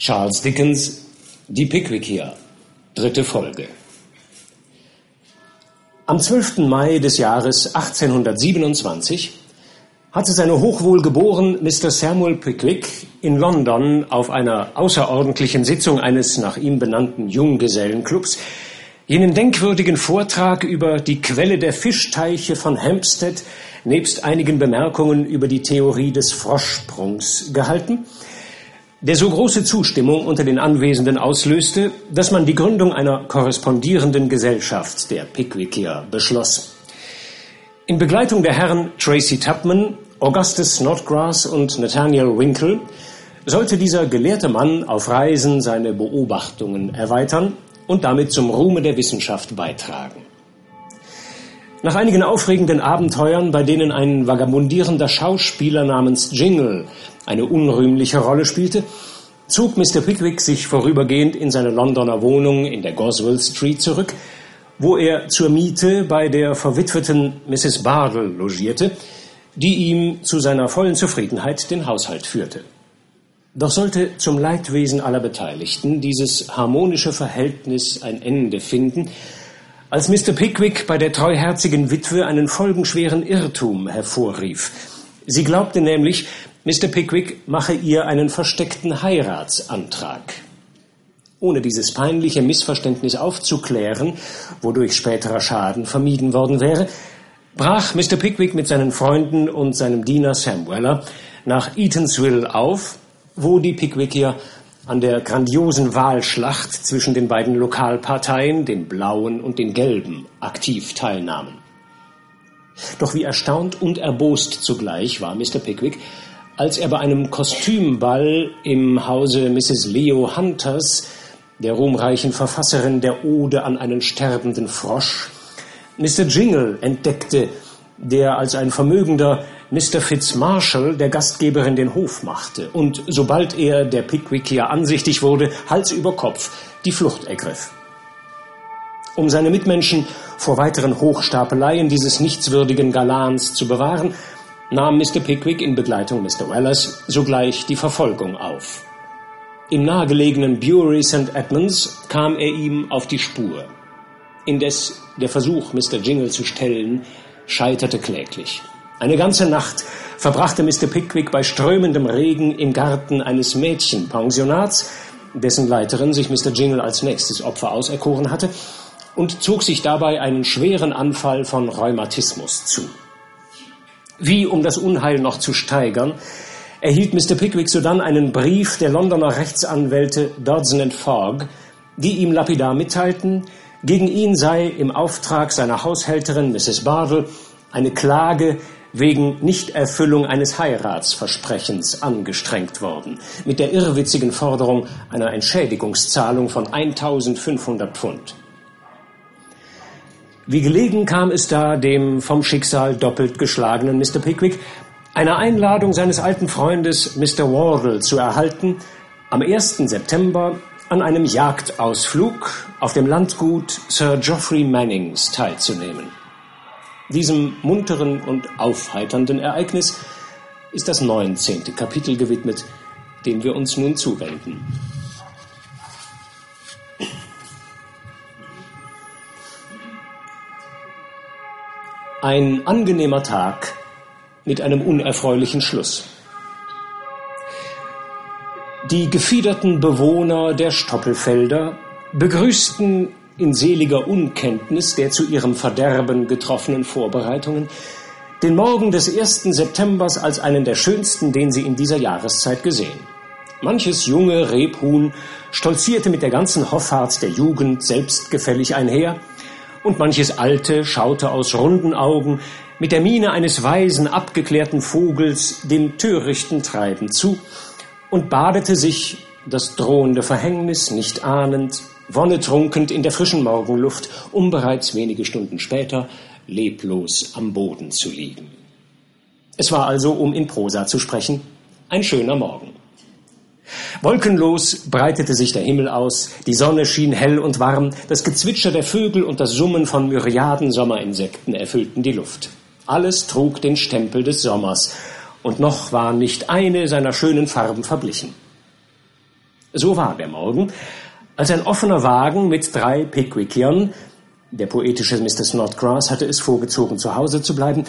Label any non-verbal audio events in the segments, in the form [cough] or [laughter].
Charles Dickens Die Pickwickier, dritte Folge. Am 12. Mai des Jahres 1827 hatte seine hochwohlgeboren Mr. Samuel Pickwick in London auf einer außerordentlichen Sitzung eines nach ihm benannten Junggesellenclubs jenen denkwürdigen Vortrag über die Quelle der Fischteiche von Hampstead nebst einigen Bemerkungen über die Theorie des Froschsprungs gehalten – der so große Zustimmung unter den Anwesenden auslöste, dass man die Gründung einer korrespondierenden Gesellschaft der Pickwickier beschloss. In Begleitung der Herren Tracy Tubman, Augustus Snodgrass und Nathaniel Winkle sollte dieser gelehrte Mann auf Reisen seine Beobachtungen erweitern und damit zum Ruhme der Wissenschaft beitragen. Nach einigen aufregenden Abenteuern, bei denen ein vagabundierender Schauspieler namens Jingle eine unrühmliche Rolle spielte, zog Mr. Pickwick sich vorübergehend in seine Londoner Wohnung in der Goswell Street zurück, wo er zur Miete bei der verwitweten Mrs. Bardell logierte, die ihm zu seiner vollen Zufriedenheit den Haushalt führte. Doch sollte zum Leidwesen aller Beteiligten dieses harmonische Verhältnis ein Ende finden, als Mr. Pickwick bei der treuherzigen Witwe einen folgenschweren Irrtum hervorrief. Sie glaubte nämlich, Mr. Pickwick mache ihr einen versteckten Heiratsantrag. Ohne dieses peinliche Missverständnis aufzuklären, wodurch späterer Schaden vermieden worden wäre, brach Mr. Pickwick mit seinen Freunden und seinem Diener Sam Weller nach Eatanswill auf, wo die Pickwickier an der grandiosen Wahlschlacht zwischen den beiden Lokalparteien, den Blauen und den Gelben, aktiv teilnahmen. Doch wie erstaunt und erbost zugleich war Mr. Pickwick, als er bei einem Kostümball im Hause Mrs. Leo Hunters, der ruhmreichen Verfasserin der Ode an einen sterbenden Frosch, Mr. Jingle entdeckte, der als ein vermögender Mr. Fitzmarshall der Gastgeberin den Hof machte und sobald er der Pickwickier ansichtig wurde, Hals über Kopf die Flucht ergriff. Um seine Mitmenschen vor weiteren Hochstapeleien dieses nichtswürdigen Galans zu bewahren, nahm Mr. Pickwick in Begleitung Mr. Wellers sogleich die Verfolgung auf. Im nahegelegenen Bury St. Edmunds kam er ihm auf die Spur. Indes der Versuch, Mr. Jingle zu stellen, scheiterte kläglich. Eine ganze Nacht verbrachte Mr. Pickwick bei strömendem Regen im Garten eines Mädchenpensionats, dessen Leiterin sich Mr. Jingle als nächstes Opfer auserkoren hatte, und zog sich dabei einen schweren Anfall von Rheumatismus zu. Wie, um das Unheil noch zu steigern, erhielt Mr. Pickwick sodann einen Brief der Londoner Rechtsanwälte Dodson Fogg, die ihm lapidar mitteilten, gegen ihn sei im Auftrag seiner Haushälterin Mrs. Bardell eine Klage wegen Nichterfüllung eines Heiratsversprechens angestrengt worden, mit der irrwitzigen Forderung einer Entschädigungszahlung von 1500 Pfund. Wie gelegen kam es da dem vom Schicksal doppelt geschlagenen Mr. Pickwick, eine Einladung seines alten Freundes Mr. Wardle zu erhalten, am 1. September an einem Jagdausflug auf dem Landgut Sir Geoffrey Mannings teilzunehmen. Diesem munteren und aufheiternden Ereignis ist das 19. Kapitel gewidmet, dem wir uns nun zuwenden. Ein angenehmer Tag mit einem unerfreulichen Schluss. Die gefiederten Bewohner der Stoppelfelder begrüßten in seliger Unkenntnis der zu ihrem Verderben getroffenen Vorbereitungen den Morgen des 1. Septembers als einen der schönsten, den sie in dieser Jahreszeit gesehen. Manches junge Rebhuhn stolzierte mit der ganzen Hoffart der Jugend selbstgefällig einher, und manches Alte schaute aus runden Augen mit der Miene eines weisen, abgeklärten Vogels dem törichten Treiben zu und badete sich, das drohende Verhängnis nicht ahnend, wonnetrunkend in der frischen Morgenluft, um bereits wenige Stunden später leblos am Boden zu liegen. Es war also, um in Prosa zu sprechen, ein schöner Morgen. Wolkenlos breitete sich der Himmel aus, die Sonne schien hell und warm, das Gezwitscher der Vögel und das Summen von Myriaden Sommerinsekten erfüllten die Luft. Alles trug den Stempel des Sommers, und noch war nicht eine seiner schönen Farben verblichen. So war der Morgen, als ein offener Wagen mit drei Pickwickiern, der poetische Mr. Snodgrass hatte es vorgezogen, zu Hause zu bleiben,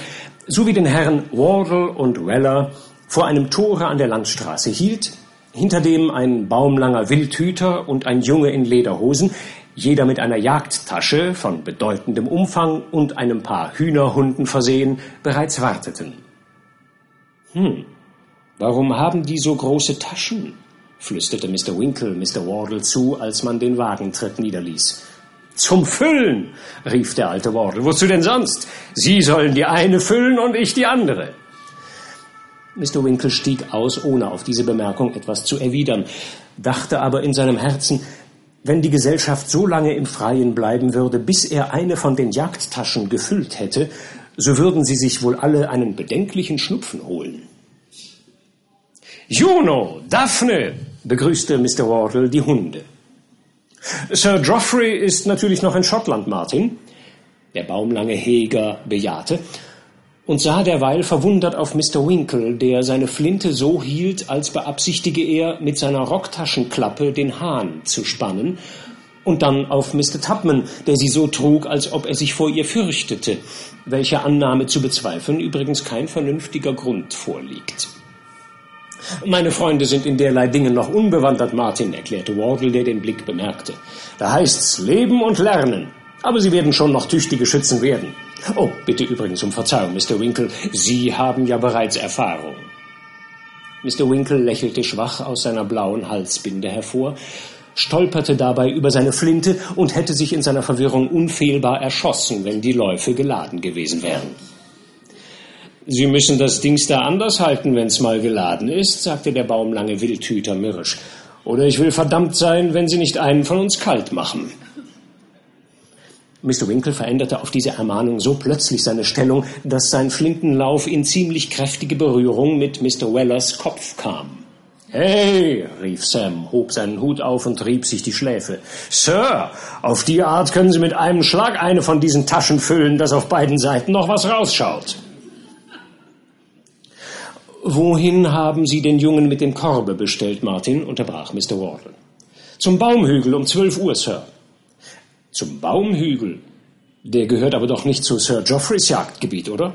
sowie den Herren Wardle und Weller vor einem Tore an der Landstraße hielt, hinter dem ein baumlanger Wildhüter und ein Junge in Lederhosen, jeder mit einer Jagdtasche von bedeutendem Umfang und einem paar Hühnerhunden versehen, bereits warteten. Hm, warum haben die so große Taschen? flüsterte Mr. Winkle Mr. Wardle zu, als man den Wagentritt niederließ. Zum Füllen, rief der alte Wardle. Wozu denn sonst? Sie sollen die eine füllen und ich die andere. Mr. Winkle stieg aus, ohne auf diese Bemerkung etwas zu erwidern, dachte aber in seinem Herzen, wenn die Gesellschaft so lange im Freien bleiben würde, bis er eine von den Jagdtaschen gefüllt hätte, so würden sie sich wohl alle einen bedenklichen Schnupfen holen. Juno, Daphne, begrüßte Mr. Wardle die Hunde. Sir Geoffrey ist natürlich noch in Schottland, Martin. Der baumlange Heger bejahte und sah derweil verwundert auf Mr. Winkle, der seine Flinte so hielt, als beabsichtige er, mit seiner Rocktaschenklappe den Hahn zu spannen, und dann auf Mr. Tubman, der sie so trug, als ob er sich vor ihr fürchtete, welche Annahme zu bezweifeln übrigens kein vernünftiger Grund vorliegt. Meine Freunde sind in derlei Dingen noch unbewandert, Martin, erklärte Wardle, der den Blick bemerkte. Da heißt's leben und lernen. Aber Sie werden schon noch tüchtige Schützen werden. Oh, bitte übrigens um Verzeihung, Mr. Winkle. Sie haben ja bereits Erfahrung. Mr. Winkle lächelte schwach aus seiner blauen Halsbinde hervor, stolperte dabei über seine Flinte und hätte sich in seiner Verwirrung unfehlbar erschossen, wenn die Läufe geladen gewesen wären. Sie müssen das Dings da anders halten, wenn's mal geladen ist, sagte der baumlange Wildhüter mürrisch. Oder ich will verdammt sein, wenn Sie nicht einen von uns kalt machen. Mr. Winkle veränderte auf diese Ermahnung so plötzlich seine Stellung, dass sein Flintenlauf in ziemlich kräftige Berührung mit Mr. Wellers Kopf kam. Hey, rief Sam, hob seinen Hut auf und rieb sich die Schläfe. Sir, auf die Art können Sie mit einem Schlag eine von diesen Taschen füllen, dass auf beiden Seiten noch was rausschaut. Wohin haben Sie den Jungen mit dem Korbe bestellt, Martin? unterbrach Mr. Wardle. Zum Baumhügel um zwölf Uhr, Sir. Zum Baumhügel? Der gehört aber doch nicht zu Sir Geoffreys Jagdgebiet, oder?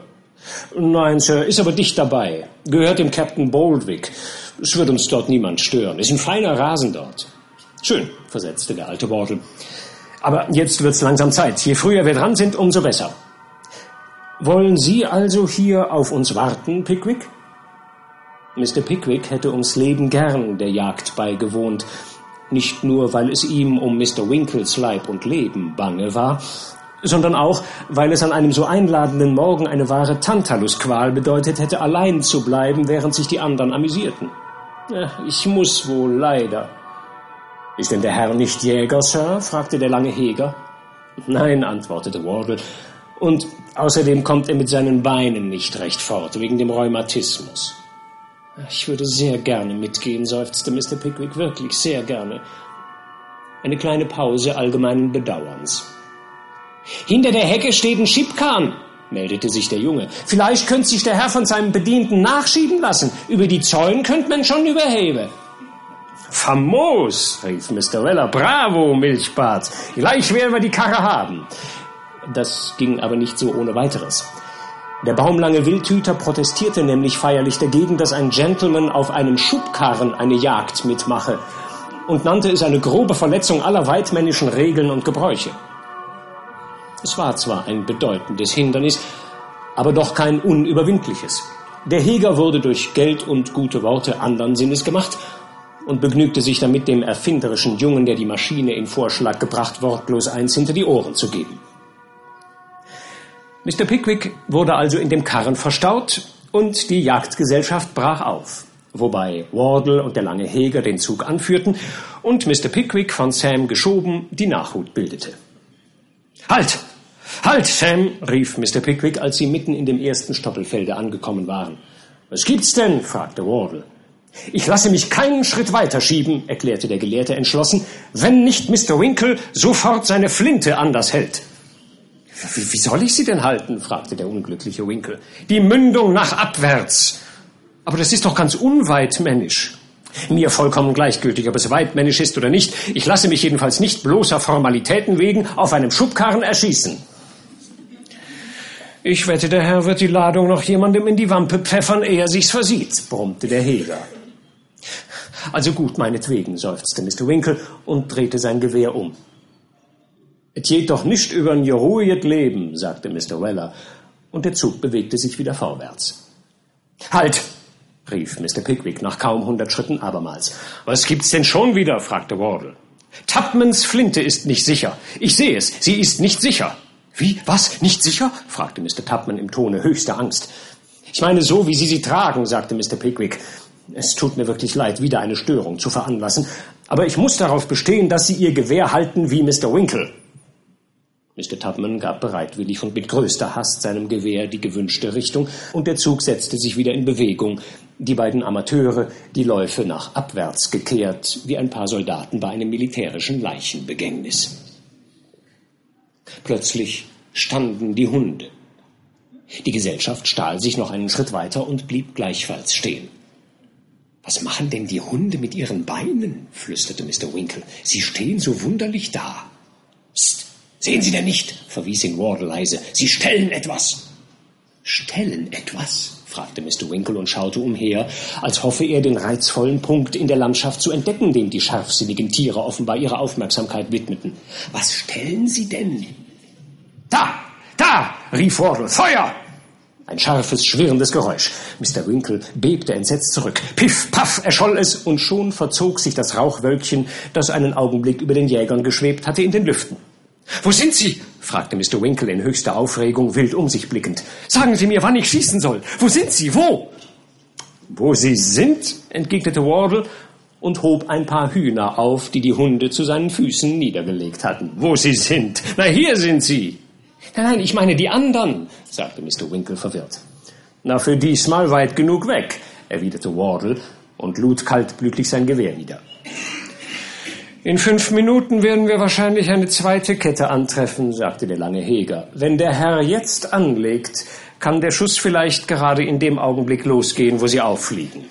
Nein, Sir, ist aber dicht dabei. Gehört dem Captain Boldwick. Es wird uns dort niemand stören. Ist ein feiner Rasen dort. Schön, versetzte der alte Wardle. Aber jetzt wird's langsam Zeit. Je früher wir dran sind, umso besser. Wollen Sie also hier auf uns warten, Pickwick? Mr. Pickwick hätte ums Leben gern der Jagd beigewohnt, nicht nur weil es ihm um Mr. Winkles Leib und Leben bange war, sondern auch, weil es an einem so einladenden Morgen eine wahre Tantalusqual bedeutet hätte, allein zu bleiben, während sich die anderen amüsierten. Ich muss wohl leider. Ist denn der Herr nicht Jäger, Sir? fragte der lange Heger. Nein, antwortete Wardle. Und außerdem kommt er mit seinen Beinen nicht recht fort, wegen dem Rheumatismus. Ich würde sehr gerne mitgehen, seufzte Mr. Pickwick, wirklich sehr gerne. Eine kleine Pause allgemeinen Bedauerns. Hinter der Hecke steht ein Schipkahn, meldete sich der Junge. Vielleicht könnte sich der Herr von seinem Bedienten nachschieben lassen. Über die Zäune könnte man schon überheben. Famos, rief Mr. Weller. Bravo, Milchbart. Gleich werden wir die Karre haben. Das ging aber nicht so ohne weiteres. Der baumlange Wildhüter protestierte nämlich feierlich dagegen, dass ein Gentleman auf einem Schubkarren eine Jagd mitmache und nannte es eine grobe Verletzung aller weidmännischen Regeln und Gebräuche. Es war zwar ein bedeutendes Hindernis, aber doch kein unüberwindliches. Der Heger wurde durch Geld und gute Worte andern Sinnes gemacht und begnügte sich damit, dem erfinderischen Jungen, der die Maschine in Vorschlag gebracht, wortlos eins hinter die Ohren zu geben. Mr. Pickwick wurde also in dem Karren verstaut und die Jagdgesellschaft brach auf, wobei Wardle und der lange Heger den Zug anführten und Mr. Pickwick von Sam geschoben die Nachhut bildete. Halt! Halt, Sam! rief Mr. Pickwick, als sie mitten in dem ersten Stoppelfelde angekommen waren. Was gibt's denn? fragte Wardle. Ich lasse mich keinen Schritt weiter schieben, erklärte der Gelehrte entschlossen, wenn nicht Mr. Winkle sofort seine Flinte anders hält. Wie, wie soll ich sie denn halten? fragte der unglückliche Winkle. Die Mündung nach abwärts. Aber das ist doch ganz unweitmännisch. Mir vollkommen gleichgültig, ob es weitmännisch ist oder nicht. Ich lasse mich jedenfalls nicht bloßer Formalitäten wegen auf einem Schubkarren erschießen. Ich wette, der Herr wird die Ladung noch jemandem in die Wampe pfeffern, ehe er sich's versieht, brummte der Heger. Also gut, meinetwegen, seufzte Mr. Winkle und drehte sein Gewehr um. Et geht doch nicht übern geruhiget Leben, sagte Mr. Weller, und der Zug bewegte sich wieder vorwärts. Halt! rief Mr. Pickwick nach kaum hundert Schritten abermals. Was gibt's denn schon wieder? fragte Wardle. Tupmans Flinte ist nicht sicher. Ich sehe es, sie ist nicht sicher. Wie? Was? Nicht sicher? fragte Mr. Tupman im Tone höchster Angst. Ich meine so, wie Sie sie tragen, sagte Mr. Pickwick. Es tut mir wirklich leid, wieder eine Störung zu veranlassen, aber ich muss darauf bestehen, dass Sie Ihr Gewehr halten wie Mr. Winkle. Mr. Tubman gab bereitwillig und mit größter Hast seinem Gewehr die gewünschte Richtung, und der Zug setzte sich wieder in Bewegung, die beiden Amateure die Läufe nach abwärts gekehrt, wie ein paar Soldaten bei einem militärischen Leichenbegängnis. Plötzlich standen die Hunde. Die Gesellschaft stahl sich noch einen Schritt weiter und blieb gleichfalls stehen. Was machen denn die Hunde mit ihren Beinen? flüsterte Mr. Winkle. Sie stehen so wunderlich da. Psst, sehen Sie denn nicht? verwies ihn Wardle leise. Sie stellen etwas. Stellen etwas? fragte Mr. Winkle und schaute umher, als hoffe er, den reizvollen Punkt in der Landschaft zu entdecken, dem die scharfsinnigen Tiere offenbar ihre Aufmerksamkeit widmeten. Was stellen Sie denn? Da! Da! rief Wardle. Feuer! Ein scharfes, schwirrendes Geräusch. Mr. Winkle bebte entsetzt zurück. Piff, paff, erscholl es, und schon verzog sich das Rauchwölkchen, das einen Augenblick über den Jägern geschwebt hatte, in den Lüften. Wo sind Sie? fragte Mr. Winkle in höchster Aufregung, wild um sich blickend. Sagen Sie mir, wann ich schießen soll. Wo sind Sie? Wo? Wo Sie sind? entgegnete Wardle und hob ein paar Hühner auf, die die Hunde zu seinen Füßen niedergelegt hatten. Wo Sie sind? Na, hier sind Sie. Nein, nein, ich meine die anderen, sagte Mr. Winkle verwirrt. Na, für diesmal weit genug weg, erwiderte Wardle und lud kaltblütig sein Gewehr nieder. In fünf Minuten werden wir wahrscheinlich eine zweite Kette antreffen, sagte der lange Heger. Wenn der Herr jetzt anlegt, kann der Schuss vielleicht gerade in dem Augenblick losgehen, wo sie auffliegen.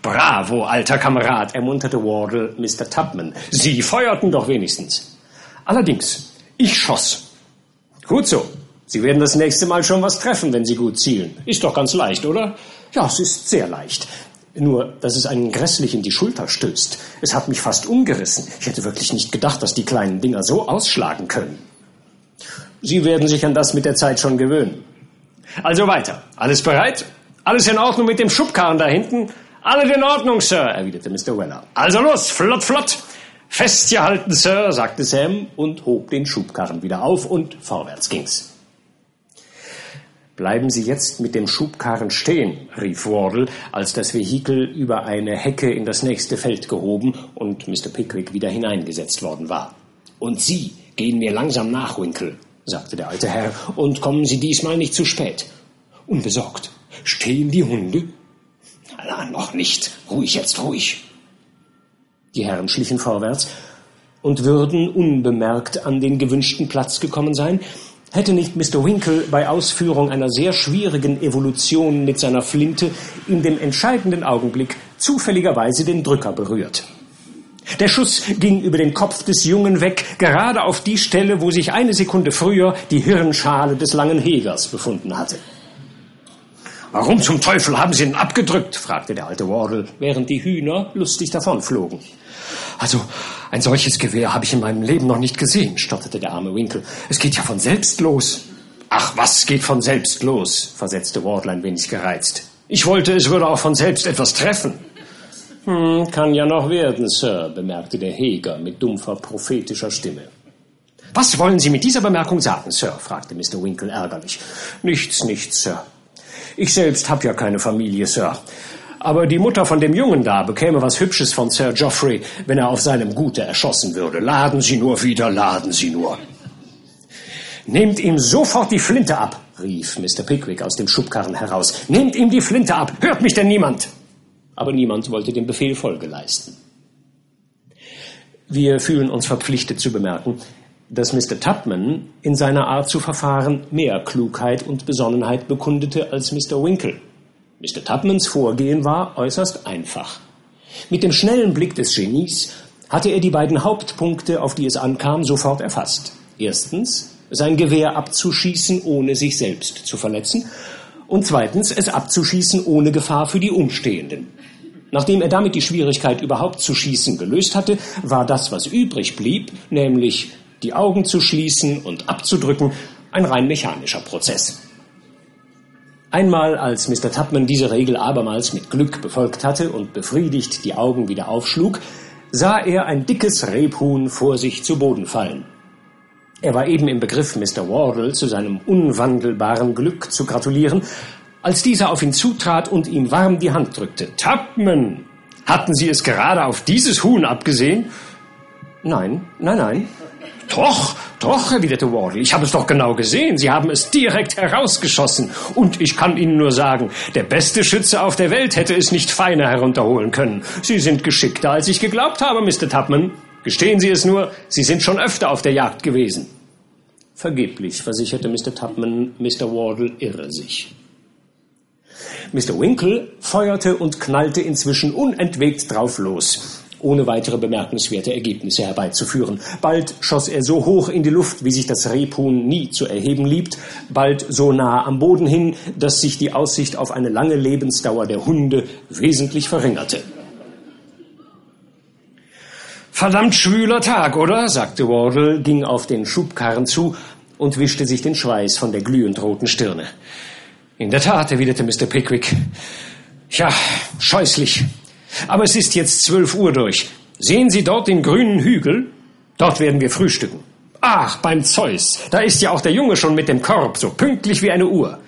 Bravo, alter Kamerad, ermunterte Wardle Mr. Tubman. Sie feuerten doch wenigstens. Allerdings, ich schoss. Gut so. Sie werden das nächste Mal schon was treffen, wenn Sie gut zielen. Ist doch ganz leicht, oder? Ja, es ist sehr leicht. Nur, dass es einen grässlich in die Schulter stößt. Es hat mich fast umgerissen. Ich hätte wirklich nicht gedacht, dass die kleinen Dinger so ausschlagen können. Sie werden sich an das mit der Zeit schon gewöhnen. Also weiter. Alles bereit? Alles in Ordnung mit dem Schubkarren da hinten? Alles in Ordnung, Sir, erwiderte Mr. Weller. Also los, flott, flott. Festgehalten, Sir, sagte Sam und hob den Schubkarren wieder auf und vorwärts ging's. Bleiben Sie jetzt mit dem Schubkarren stehen, rief Wardle, als das Vehikel über eine Hecke in das nächste Feld gehoben und Mr. Pickwick wieder hineingesetzt worden war. Und Sie gehen mir langsam nach, Winkle, sagte der alte Herr, und kommen Sie diesmal nicht zu spät. Unbesorgt. Stehen die Hunde? Na, noch nicht. Ruhig jetzt, ruhig. Die Herren schlichen vorwärts und würden unbemerkt an den gewünschten Platz gekommen sein, hätte nicht Mr. Winkle bei Ausführung einer sehr schwierigen Evolution mit seiner Flinte in dem entscheidenden Augenblick zufälligerweise den Drücker berührt. Der Schuss ging über den Kopf des Jungen weg, gerade auf die Stelle, wo sich eine Sekunde früher die Hirnschale des langen Hegers befunden hatte. Warum zum Teufel haben Sie ihn abgedrückt? fragte der alte Wardle, während die Hühner lustig davonflogen. Also, ein solches Gewehr habe ich in meinem Leben noch nicht gesehen, stotterte der arme Winkle. Es geht ja von selbst los. Ach, was geht von selbst los? versetzte Wardle ein wenig gereizt. Ich wollte, es würde auch von selbst etwas treffen. Hm, kann ja noch werden, Sir, bemerkte der Heger mit dumpfer, prophetischer Stimme. Was wollen Sie mit dieser Bemerkung sagen, Sir? fragte Mr. Winkle ärgerlich. Nichts, nichts, Sir. Ich selbst habe ja keine Familie, Sir. Aber die Mutter von dem Jungen da bekäme was Hübsches von Sir Geoffrey, wenn er auf seinem Gute erschossen würde. Laden Sie nur wieder, laden Sie nur. Nehmt ihm sofort die Flinte ab, rief Mr. Pickwick aus dem Schubkarren heraus. Nehmt ihm die Flinte ab. Hört mich denn niemand? Aber niemand wollte dem Befehl Folge leisten. Wir fühlen uns verpflichtet zu bemerken, dass Mr. Tubman in seiner Art zu verfahren mehr Klugheit und Besonnenheit bekundete als Mr. Winkle Mr. Tubmans Vorgehen war äußerst einfach. Mit dem schnellen Blick des Genies hatte er die beiden Hauptpunkte, auf die es ankam, sofort erfasst. Erstens, sein Gewehr abzuschießen, ohne sich selbst zu verletzen. Und zweitens, es abzuschießen ohne Gefahr für die Umstehenden. Nachdem er damit die Schwierigkeit überhaupt zu schießen gelöst hatte, war das, was übrig blieb, nämlich die Augen zu schließen und abzudrücken, ein rein mechanischer Prozess. Einmal, als Mr. Tubman diese Regel abermals mit Glück befolgt hatte und befriedigt die Augen wieder aufschlug, sah er ein dickes Rebhuhn vor sich zu Boden fallen. Er war eben im Begriff, Mr. Wardle zu seinem unwandelbaren Glück zu gratulieren, als dieser auf ihn zutrat und ihm warm die Hand drückte. Tubman, hatten Sie es gerade auf dieses Huhn abgesehen? Nein, nein, nein. Doch, doch, erwiderte Wardle, ich habe es doch genau gesehen. Sie haben es direkt herausgeschossen. Und ich kann Ihnen nur sagen, der beste Schütze auf der Welt hätte es nicht feiner herunterholen können. Sie sind geschickter, als ich geglaubt habe, Mr. Tubman. Gestehen Sie es nur, Sie sind schon öfter auf der Jagd gewesen. Vergeblich, versicherte Mr. Tubman, Mr. Wardle irre sich. Mr. Winkle feuerte und knallte inzwischen unentwegt drauf los ohne weitere bemerkenswerte Ergebnisse herbeizuführen. Bald schoss er so hoch in die Luft, wie sich das Rebhuhn nie zu erheben liebt, bald so nah am Boden hin, dass sich die Aussicht auf eine lange Lebensdauer der Hunde wesentlich verringerte. Verdammt schwüler Tag, oder? sagte Wardle, ging auf den Schubkarren zu und wischte sich den Schweiß von der glühend roten Stirne. In der Tat, erwiderte Mr. Pickwick. Ja, scheußlich. Aber es ist jetzt zwölf Uhr durch. Sehen Sie dort den grünen Hügel? Dort werden wir frühstücken. Ach, beim Zeus, da ist ja auch der Junge schon mit dem Korb, so pünktlich wie eine Uhr.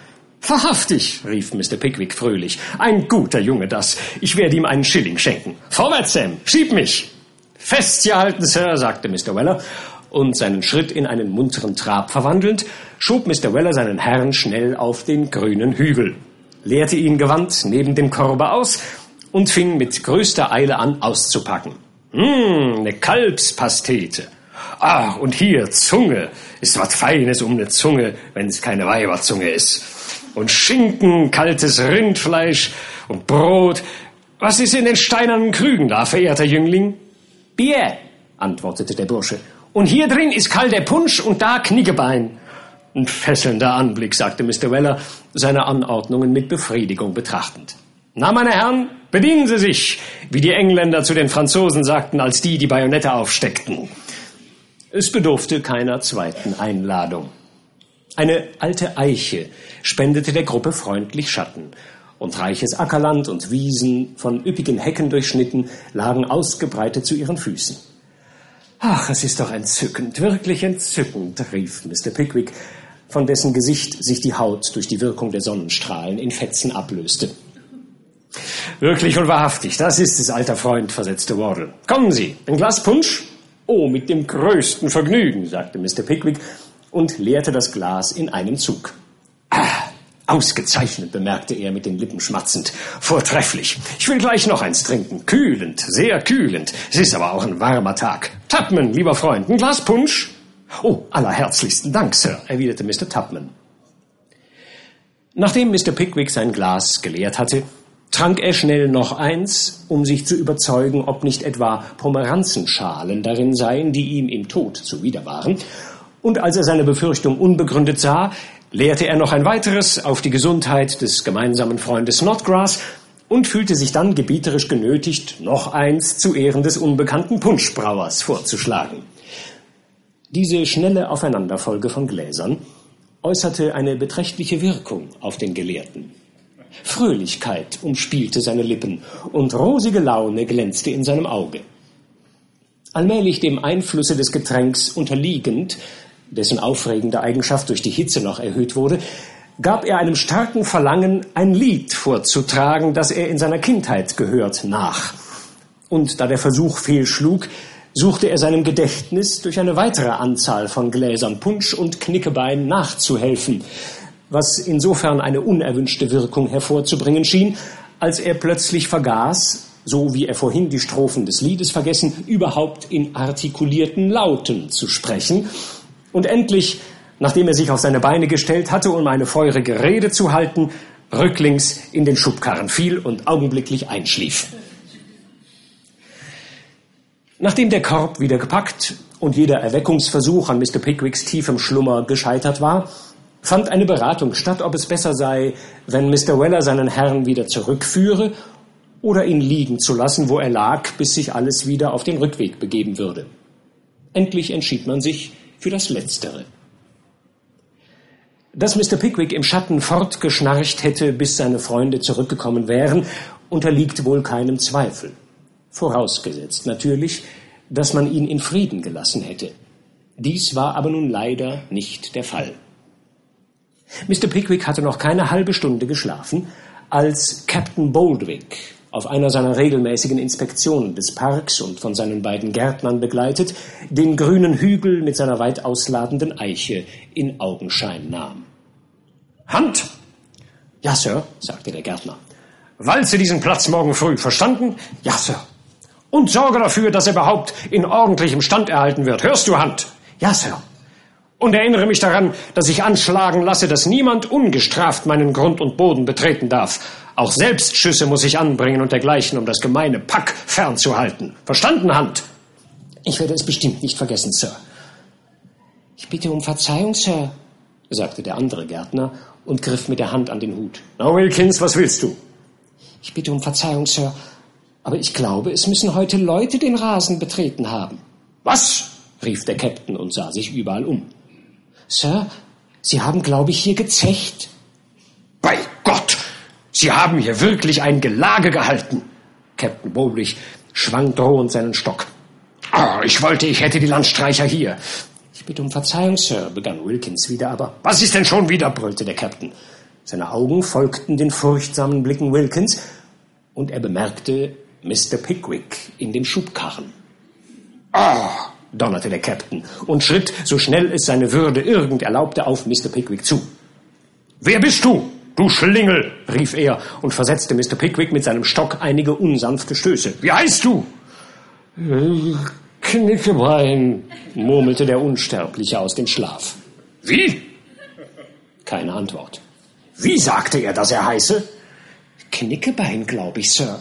Wahrhaftig, rief Mr. Pickwick fröhlich. Ein guter Junge das. Ich werde ihm einen Schilling schenken. Vorwärts, Sam, schieb mich. Festgehalten, Sir, sagte Mr. Weller, und seinen Schritt in einen munteren Trab verwandelnd, schob Mr. Weller seinen Herrn schnell auf den grünen Hügel, leerte ihn gewandt neben dem Korbe aus und fing mit größter Eile an auszupacken. Hm, eine Kalbspastete. Ah, und hier Zunge. Ist was Feines um eine Zunge, wenn es keine Weiberzunge ist. Und Schinken, kaltes Rindfleisch und Brot. Was ist in den steinernen Krügen da, verehrter Jüngling? Bier, antwortete der Bursche. Und hier drin ist kalter Punsch und da Knickebein. Ein fesselnder Anblick, sagte Mr. Weller, seine Anordnungen mit Befriedigung betrachtend. Na, meine Herren, bedienen Sie sich, wie die Engländer zu den Franzosen sagten, als die die Bajonette aufsteckten. Es bedurfte keiner zweiten Einladung. Eine alte Eiche spendete der Gruppe freundlich Schatten, und reiches Ackerland und Wiesen, von üppigen Hecken durchschnitten, lagen ausgebreitet zu ihren Füßen. Ach, es ist doch entzückend, wirklich entzückend, rief Mr. Pickwick, von dessen Gesicht sich die Haut durch die Wirkung der Sonnenstrahlen in Fetzen ablöste. Wirklich und wahrhaftig, das ist es, alter Freund, versetzte Wardle. Kommen Sie, ein Glas Punsch? Oh, mit dem größten Vergnügen, sagte Mr. Pickwick und leerte das Glas in einem Zug. Ah, ausgezeichnet, bemerkte er mit den Lippen schmatzend. Vortrefflich. Ich will gleich noch eins trinken. Kühlend, sehr kühlend. Es ist aber auch ein warmer Tag. Tubman, lieber Freund, ein Glas Punsch? Oh, allerherzlichsten Dank, Sir, erwiderte Mr. Tubman. Nachdem Mr. Pickwick sein Glas geleert hatte, trank er schnell noch eins, um sich zu überzeugen, ob nicht etwa Pomeranzenschalen darin seien, die ihm im Tod zuwider waren. Und als er seine Befürchtung unbegründet sah, leerte er noch ein weiteres auf die Gesundheit des gemeinsamen Freundes Snodgrass und fühlte sich dann gebieterisch genötigt, noch eins zu Ehren des unbekannten Punschbrauers vorzuschlagen. Diese schnelle Aufeinanderfolge von Gläsern äußerte eine beträchtliche Wirkung auf den Gelehrten. Fröhlichkeit umspielte seine Lippen und rosige Laune glänzte in seinem Auge. Allmählich dem Einflusse des Getränks unterliegend, dessen aufregende Eigenschaft durch die Hitze noch erhöht wurde, gab er einem starken Verlangen, ein Lied vorzutragen, das er in seiner Kindheit gehört, nach. Und da der Versuch fehlschlug, suchte er seinem Gedächtnis durch eine weitere Anzahl von Gläsern Punsch und Knickebein nachzuhelfen, was insofern eine unerwünschte Wirkung hervorzubringen schien, als er plötzlich vergaß, so wie er vorhin die Strophen des Liedes vergessen, überhaupt in artikulierten Lauten zu sprechen, und endlich, nachdem er sich auf seine Beine gestellt hatte, um eine feurige Rede zu halten, rücklings in den Schubkarren fiel und augenblicklich einschlief. Nachdem der Korb wieder gepackt und jeder Erweckungsversuch an Mr. Pickwicks tiefem Schlummer gescheitert war, fand eine Beratung statt, ob es besser sei, wenn Mr. Weller seinen Herrn wieder zurückführe oder ihn liegen zu lassen, wo er lag, bis sich alles wieder auf den Rückweg begeben würde. Endlich entschied man sich für das Letztere. Dass Mr. Pickwick im Schatten fortgeschnarcht hätte, bis seine Freunde zurückgekommen wären, unterliegt wohl keinem Zweifel. Vorausgesetzt natürlich, dass man ihn in Frieden gelassen hätte. Dies war aber nun leider nicht der Fall. Mr. Pickwick hatte noch keine halbe Stunde geschlafen, als Captain Boldwick auf einer seiner regelmäßigen Inspektionen des Parks und von seinen beiden Gärtnern begleitet, den grünen Hügel mit seiner weit ausladenden Eiche in Augenschein nahm. Hand! Ja, Sir, sagte der Gärtner. Walze diesen Platz morgen früh, verstanden? Ja, Sir. Und sorge dafür, dass er überhaupt in ordentlichem Stand erhalten wird. Hörst du, Hand? Ja, Sir. Und erinnere mich daran, dass ich anschlagen lasse, dass niemand ungestraft meinen Grund und Boden betreten darf. Auch Selbstschüsse muss ich anbringen und dergleichen, um das gemeine Pack fernzuhalten. Verstanden, Hand? Ich werde es bestimmt nicht vergessen, Sir. Ich bitte um Verzeihung, Sir, sagte der andere Gärtner und griff mit der Hand an den Hut. Na, Wilkins, was willst du? Ich bitte um Verzeihung, Sir, aber ich glaube, es müssen heute Leute den Rasen betreten haben. Was? rief der Captain und sah sich überall um. Sir, Sie haben, glaube ich, hier gezecht. Bei Gott! Sie haben hier wirklich ein Gelage gehalten. Captain Bowlich schwang drohend seinen Stock. Oh, ich wollte, ich hätte die Landstreicher hier. Ich bitte um Verzeihung, Sir, begann Wilkins wieder, aber was ist denn schon wieder? brüllte der Captain. Seine Augen folgten den furchtsamen Blicken Wilkins, und er bemerkte Mr. Pickwick in dem Schubkarren. Ah! Donnerte der Captain und schritt, so schnell es seine Würde irgend erlaubte, auf Mr. Pickwick zu. Wer bist du? Du Schlingel, rief er und versetzte Mr. Pickwick mit seinem Stock einige unsanfte Stöße. Wie heißt du? Knickebein, murmelte der Unsterbliche aus dem Schlaf. Wie? Keine Antwort. Wie sagte er, dass er heiße? Knickebein, glaube ich, Sir.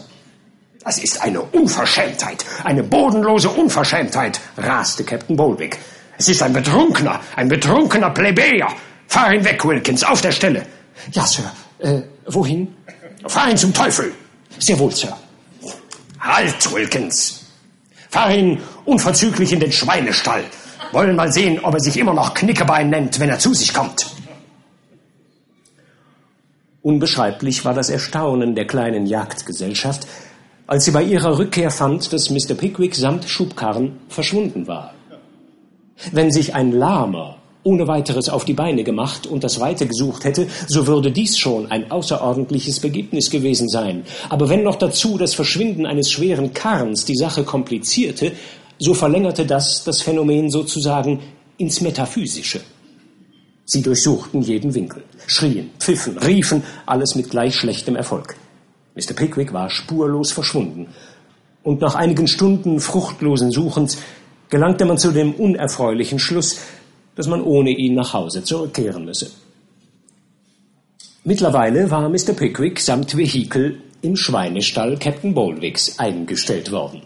Das ist eine Unverschämtheit, eine bodenlose Unverschämtheit, raste Captain Bolwick. Es ist ein Betrunkener, ein betrunkener Plebejer. Fahr ihn weg, Wilkins, auf der Stelle. Ja, Sir. Äh, wohin? Fahr ihn zum Teufel. Sehr wohl, Sir. Halt, Wilkins. Fahr ihn unverzüglich in den Schweinestall. Wollen mal sehen, ob er sich immer noch Knickebein nennt, wenn er zu sich kommt. Unbeschreiblich war das Erstaunen der kleinen Jagdgesellschaft, als sie bei ihrer Rückkehr fand, dass Mr. Pickwick samt Schubkarren verschwunden war. Wenn sich ein Lahmer ohne weiteres auf die Beine gemacht und das Weite gesucht hätte, so würde dies schon ein außerordentliches Begebnis gewesen sein. Aber wenn noch dazu das Verschwinden eines schweren Karrens die Sache komplizierte, so verlängerte das das Phänomen sozusagen ins Metaphysische. Sie durchsuchten jeden Winkel, schrien, pfiffen, riefen, alles mit gleich schlechtem Erfolg. Mr. Pickwick war spurlos verschwunden. Und nach einigen Stunden fruchtlosen Suchens gelangte man zu dem unerfreulichen Schluss, dass man ohne ihn nach Hause zurückkehren müsse. Mittlerweile war Mr. Pickwick samt Vehikel im Schweinestall Captain Bolwicks eingestellt worden.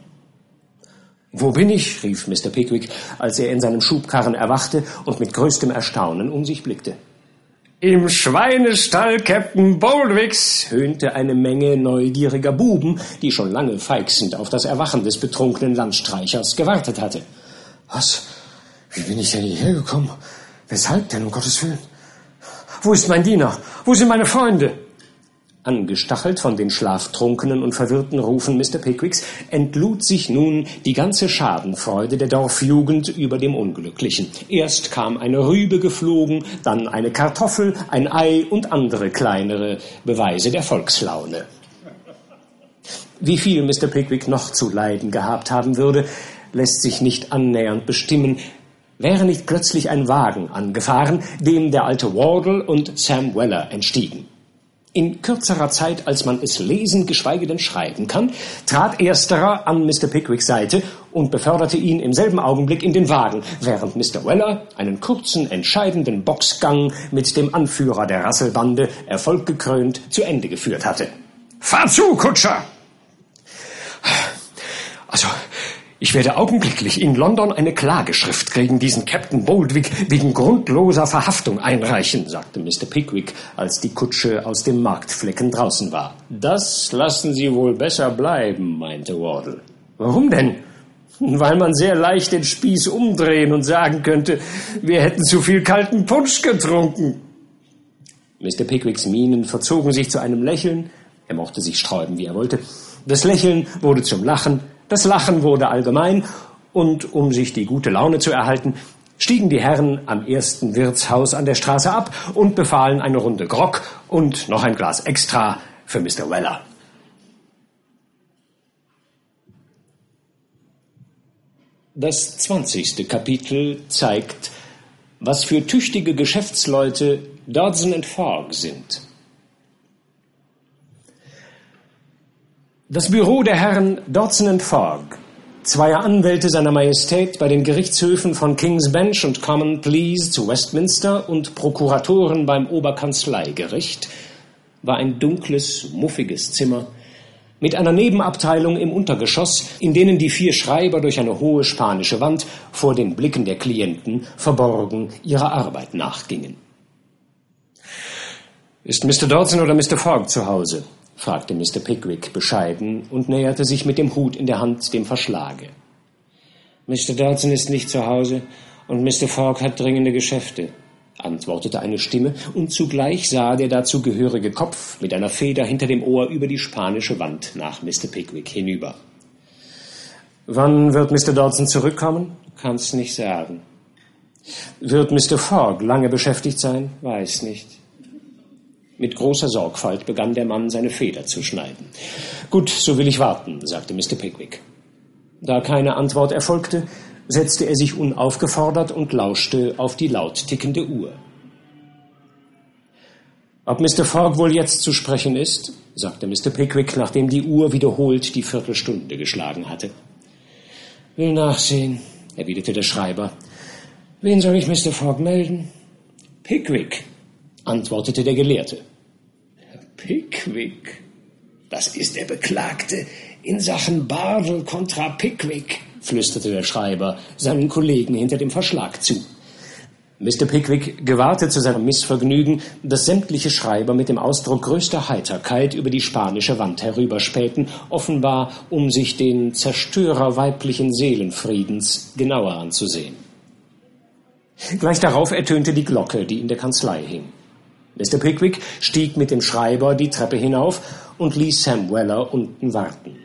Wo bin ich? rief Mr. Pickwick, als er in seinem Schubkarren erwachte und mit größtem Erstaunen um sich blickte. Im Schweinestall Captain Boldwicks höhnte eine Menge neugieriger Buben, die schon lange feixend auf das Erwachen des betrunkenen Landstreichers gewartet hatte. Was? Wie bin ich denn hierher gekommen? Weshalb denn, um Gottes Willen? Wo ist mein Diener? Wo sind meine Freunde? Angestachelt von den schlaftrunkenen und verwirrten Rufen Mr. Pickwicks, entlud sich nun die ganze Schadenfreude der Dorfjugend über dem Unglücklichen. Erst kam eine Rübe geflogen, dann eine Kartoffel, ein Ei und andere kleinere Beweise der Volkslaune. Wie viel Mr. Pickwick noch zu leiden gehabt haben würde, lässt sich nicht annähernd bestimmen, wäre nicht plötzlich ein Wagen angefahren, dem der alte Wardle und Sam Weller entstiegen. In kürzerer Zeit, als man es lesen, geschweige denn schreiben kann, trat ersterer an Mr. Pickwicks Seite und beförderte ihn im selben Augenblick in den Wagen, während Mr. Weller einen kurzen, entscheidenden Boxgang mit dem Anführer der Rasselbande, erfolggekrönt, zu Ende geführt hatte. Fahr zu, Kutscher! Also, ich werde augenblicklich in London eine Klageschrift gegen diesen Captain Boldwick wegen grundloser Verhaftung einreichen, sagte Mr. Pickwick, als die Kutsche aus dem Marktflecken draußen war. Das lassen Sie wohl besser bleiben, meinte Wardle. Warum denn? Weil man sehr leicht den Spieß umdrehen und sagen könnte, wir hätten zu viel kalten Punsch getrunken. Mr. Pickwicks Mienen verzogen sich zu einem Lächeln. Er mochte sich sträuben, wie er wollte. Das Lächeln wurde zum Lachen, das Lachen wurde allgemein, und um sich die gute Laune zu erhalten, stiegen die Herren am ersten Wirtshaus an der Straße ab und befahlen eine Runde Grog und noch ein Glas extra für Mr. Weller. Das zwanzigste Kapitel zeigt, was für tüchtige Geschäftsleute Dodson and Fogg sind. Das Büro der Herren Dodson Fogg, zweier Anwälte seiner Majestät bei den Gerichtshöfen von King's Bench und Common Pleas zu Westminster und Prokuratoren beim Oberkanzleigericht, war ein dunkles, muffiges Zimmer mit einer Nebenabteilung im Untergeschoss, in denen die vier Schreiber durch eine hohe spanische Wand vor den Blicken der Klienten verborgen ihrer Arbeit nachgingen. Ist Mr. Dodson oder Mr. Fogg zu Hause? Fragte Mr. Pickwick bescheiden und näherte sich mit dem Hut in der Hand dem Verschlage. Mr. Dodson ist nicht zu Hause und Mr. Fogg hat dringende Geschäfte, antwortete eine Stimme, und zugleich sah der dazu gehörige Kopf mit einer Feder hinter dem Ohr über die spanische Wand nach Mr. Pickwick hinüber. Wann wird Mr. Dodson zurückkommen? Kann's nicht sagen. Wird Mr. Fogg lange beschäftigt sein? Weiß nicht. Mit großer Sorgfalt begann der Mann seine Feder zu schneiden. Gut, so will ich warten, sagte Mr. Pickwick. Da keine Antwort erfolgte, setzte er sich unaufgefordert und lauschte auf die laut tickende Uhr. Ob Mr. Fogg wohl jetzt zu sprechen ist? sagte Mr. Pickwick, nachdem die Uhr wiederholt die Viertelstunde geschlagen hatte. Will nachsehen, erwiderte der Schreiber. Wen soll ich Mr. Fogg melden? Pickwick, antwortete der Gelehrte. Pickwick. Das ist der Beklagte in Sachen Bardel kontra Pickwick, flüsterte der Schreiber seinen Kollegen hinter dem Verschlag zu. Mr. Pickwick gewahrte zu seinem Missvergnügen, dass sämtliche Schreiber mit dem Ausdruck größter Heiterkeit über die spanische Wand herüberspähten, offenbar um sich den Zerstörer weiblichen Seelenfriedens genauer anzusehen. Gleich darauf ertönte die Glocke, die in der Kanzlei hing. Mr. Pickwick stieg mit dem Schreiber die Treppe hinauf und ließ Sam Weller unten warten.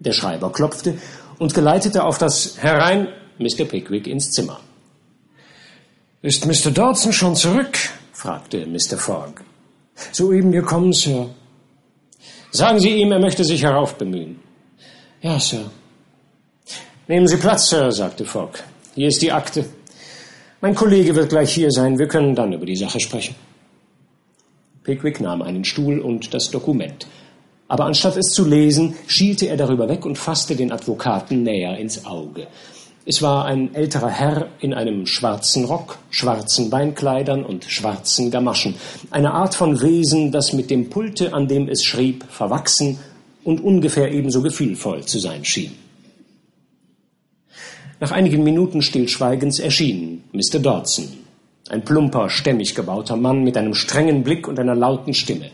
Der Schreiber klopfte und geleitete auf das Herein Mr. Pickwick ins Zimmer. Ist Mr. Dodson schon zurück? fragte Mr. Fogg. Soeben gekommen, Sir. Sagen Sie ihm, er möchte sich heraufbemühen. Ja, Sir. Nehmen Sie Platz, Sir, sagte Fogg. Hier ist die Akte. Mein Kollege wird gleich hier sein. Wir können dann über die Sache sprechen. Pickwick nahm einen Stuhl und das Dokument. Aber anstatt es zu lesen, schielte er darüber weg und fasste den Advokaten näher ins Auge. Es war ein älterer Herr in einem schwarzen Rock, schwarzen Beinkleidern und schwarzen Gamaschen. Eine Art von Wesen, das mit dem Pulte, an dem es schrieb, verwachsen und ungefähr ebenso gefühlvoll zu sein schien. Nach einigen Minuten Stillschweigens erschien Mr. Dodson, ein plumper, stämmig gebauter Mann mit einem strengen Blick und einer lauten Stimme.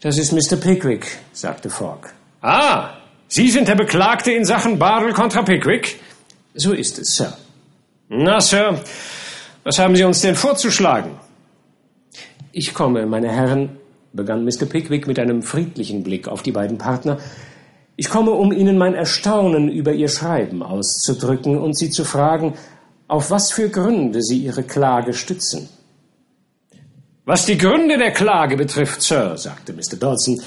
Das ist Mr. Pickwick, sagte Fogg. Ah, Sie sind der Beklagte in Sachen Bardell kontra Pickwick? So ist es, Sir. Na, Sir, was haben Sie uns denn vorzuschlagen? Ich komme, meine Herren, begann Mr. Pickwick mit einem friedlichen Blick auf die beiden Partner, ich komme, um Ihnen mein Erstaunen über Ihr Schreiben auszudrücken und Sie zu fragen, auf was für Gründe Sie Ihre Klage stützen. Was die Gründe der Klage betrifft, Sir, sagte Mr. Dodson,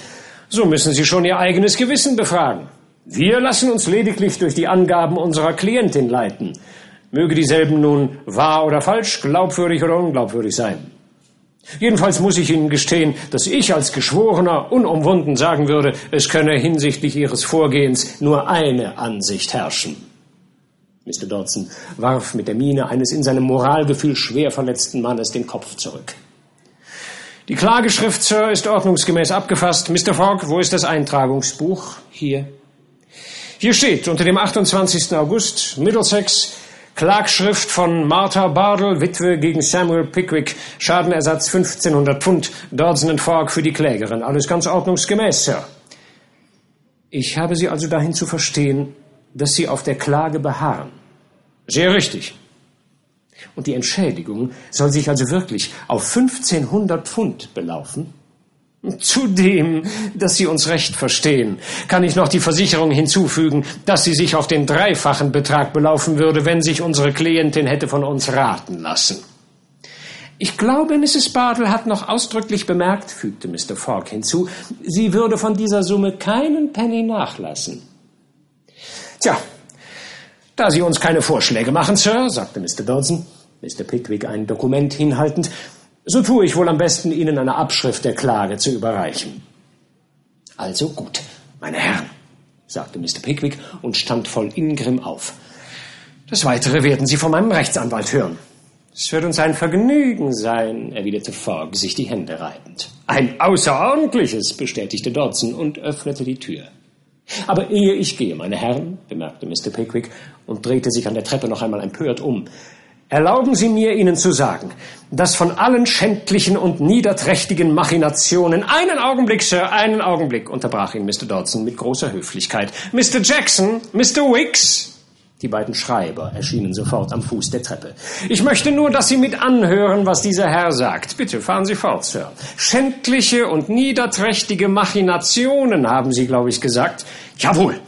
so müssen Sie schon Ihr eigenes Gewissen befragen. Wir lassen uns lediglich durch die Angaben unserer Klientin leiten. Möge dieselben nun wahr oder falsch, glaubwürdig oder unglaubwürdig sein. Jedenfalls muss ich Ihnen gestehen, dass ich als Geschworener unumwunden sagen würde, es könne hinsichtlich Ihres Vorgehens nur eine Ansicht herrschen. Mr. Dodson warf mit der Miene eines in seinem Moralgefühl schwer verletzten Mannes den Kopf zurück. Die Klageschrift, Sir, ist ordnungsgemäß abgefasst. Mr. Fogg, wo ist das Eintragungsbuch? Hier. Hier steht unter dem 28. August Middlesex Klagschrift von Martha Bardell, Witwe gegen Samuel Pickwick, Schadenersatz 1500 Pfund, Dodson und Fogg für die Klägerin. Alles ganz ordnungsgemäß, Sir. Ich habe Sie also dahin zu verstehen, dass Sie auf der Klage beharren. Sehr richtig. Und die Entschädigung soll sich also wirklich auf 1500 Pfund belaufen? Zudem, dass Sie uns recht verstehen, kann ich noch die Versicherung hinzufügen, dass sie sich auf den dreifachen Betrag belaufen würde, wenn sich unsere Klientin hätte von uns raten lassen. Ich glaube, Mrs. Bartle hat noch ausdrücklich bemerkt, fügte Mr. Fogg hinzu, sie würde von dieser Summe keinen Penny nachlassen. Tja, da Sie uns keine Vorschläge machen, Sir, sagte Mr. Dodson, Mr. Pickwick ein Dokument hinhaltend, so tue ich wohl am besten, Ihnen eine Abschrift der Klage zu überreichen. Also gut, meine Herren, sagte Mr. Pickwick und stand voll Ingrimm auf. Das Weitere werden Sie von meinem Rechtsanwalt hören. Es wird uns ein Vergnügen sein, erwiderte Fogg, sich die Hände reibend. Ein außerordentliches, bestätigte Dodson und öffnete die Tür. Aber ehe ich gehe, meine Herren, bemerkte Mr. Pickwick und drehte sich an der Treppe noch einmal empört um, Erlauben Sie mir, Ihnen zu sagen, dass von allen schändlichen und niederträchtigen Machinationen einen Augenblick, Sir, einen Augenblick, unterbrach ihn Mr. Dodson mit großer Höflichkeit. Mr. Jackson, Mr. Wicks. Die beiden Schreiber erschienen sofort am Fuß der Treppe. Ich möchte nur, dass Sie mit anhören, was dieser Herr sagt. Bitte fahren Sie fort, Sir. Schändliche und niederträchtige Machinationen, haben Sie, glaube ich, gesagt. Jawohl.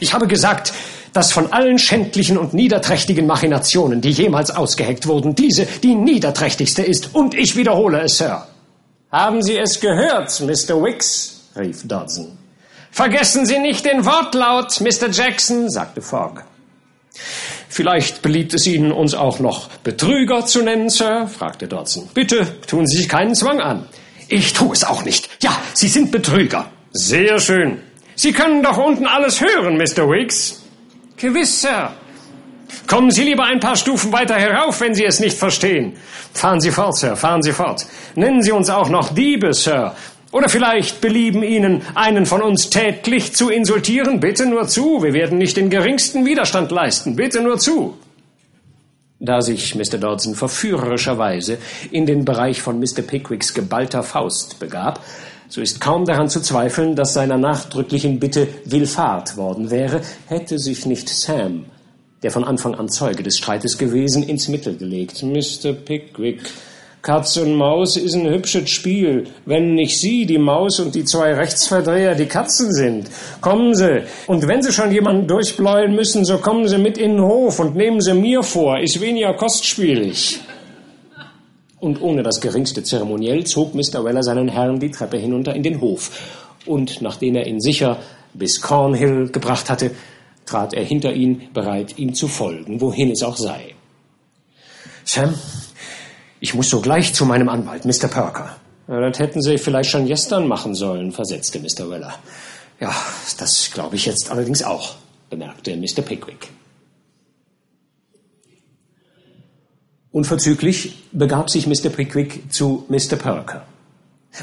Ich habe gesagt, dass von allen schändlichen und niederträchtigen Machinationen, die jemals ausgeheckt wurden, diese die niederträchtigste ist. Und ich wiederhole es, Sir. Haben Sie es gehört, Mr. Wicks? rief Dodson. Vergessen Sie nicht den Wortlaut, Mr. Jackson, sagte Fogg. Vielleicht beliebt es Ihnen, uns auch noch Betrüger zu nennen, Sir? fragte Dodson. Bitte tun Sie sich keinen Zwang an. Ich tue es auch nicht. Ja, Sie sind Betrüger. Sehr schön. Sie können doch unten alles hören, Mr. Wicks. Gewiss, Sir. Kommen Sie lieber ein paar Stufen weiter herauf, wenn Sie es nicht verstehen. Fahren Sie fort, Sir, fahren Sie fort. Nennen Sie uns auch noch Diebe, Sir. Oder vielleicht belieben Ihnen, einen von uns tätlich zu insultieren. Bitte nur zu, wir werden nicht den geringsten Widerstand leisten. Bitte nur zu. Da sich Mr. Dodson verführerischerweise in den Bereich von Mr. Pickwicks geballter Faust begab, so ist kaum daran zu zweifeln, dass seiner nachdrücklichen Bitte Willfahrt worden wäre, hätte sich nicht Sam, der von Anfang an Zeuge des Streites gewesen, ins Mittel gelegt. Mr. Pickwick, Katz und Maus ist ein hübsches Spiel, wenn nicht Sie, die Maus und die zwei Rechtsverdreher die Katzen sind. Kommen Sie, und wenn Sie schon jemanden durchbläuen müssen, so kommen Sie mit in den Hof und nehmen Sie mir vor, ist weniger kostspielig. Und ohne das geringste Zeremoniell zog Mr. Weller seinen Herrn die Treppe hinunter in den Hof. Und nachdem er ihn sicher bis Cornhill gebracht hatte, trat er hinter ihn, bereit, ihm zu folgen, wohin es auch sei. Sam, ich muss sogleich zu meinem Anwalt, Mr. Perker. Ja, das hätten Sie vielleicht schon gestern machen sollen, versetzte Mr. Weller. Ja, das glaube ich jetzt allerdings auch, bemerkte Mr. Pickwick. Unverzüglich begab sich Mr. Pickwick zu Mr. Perker,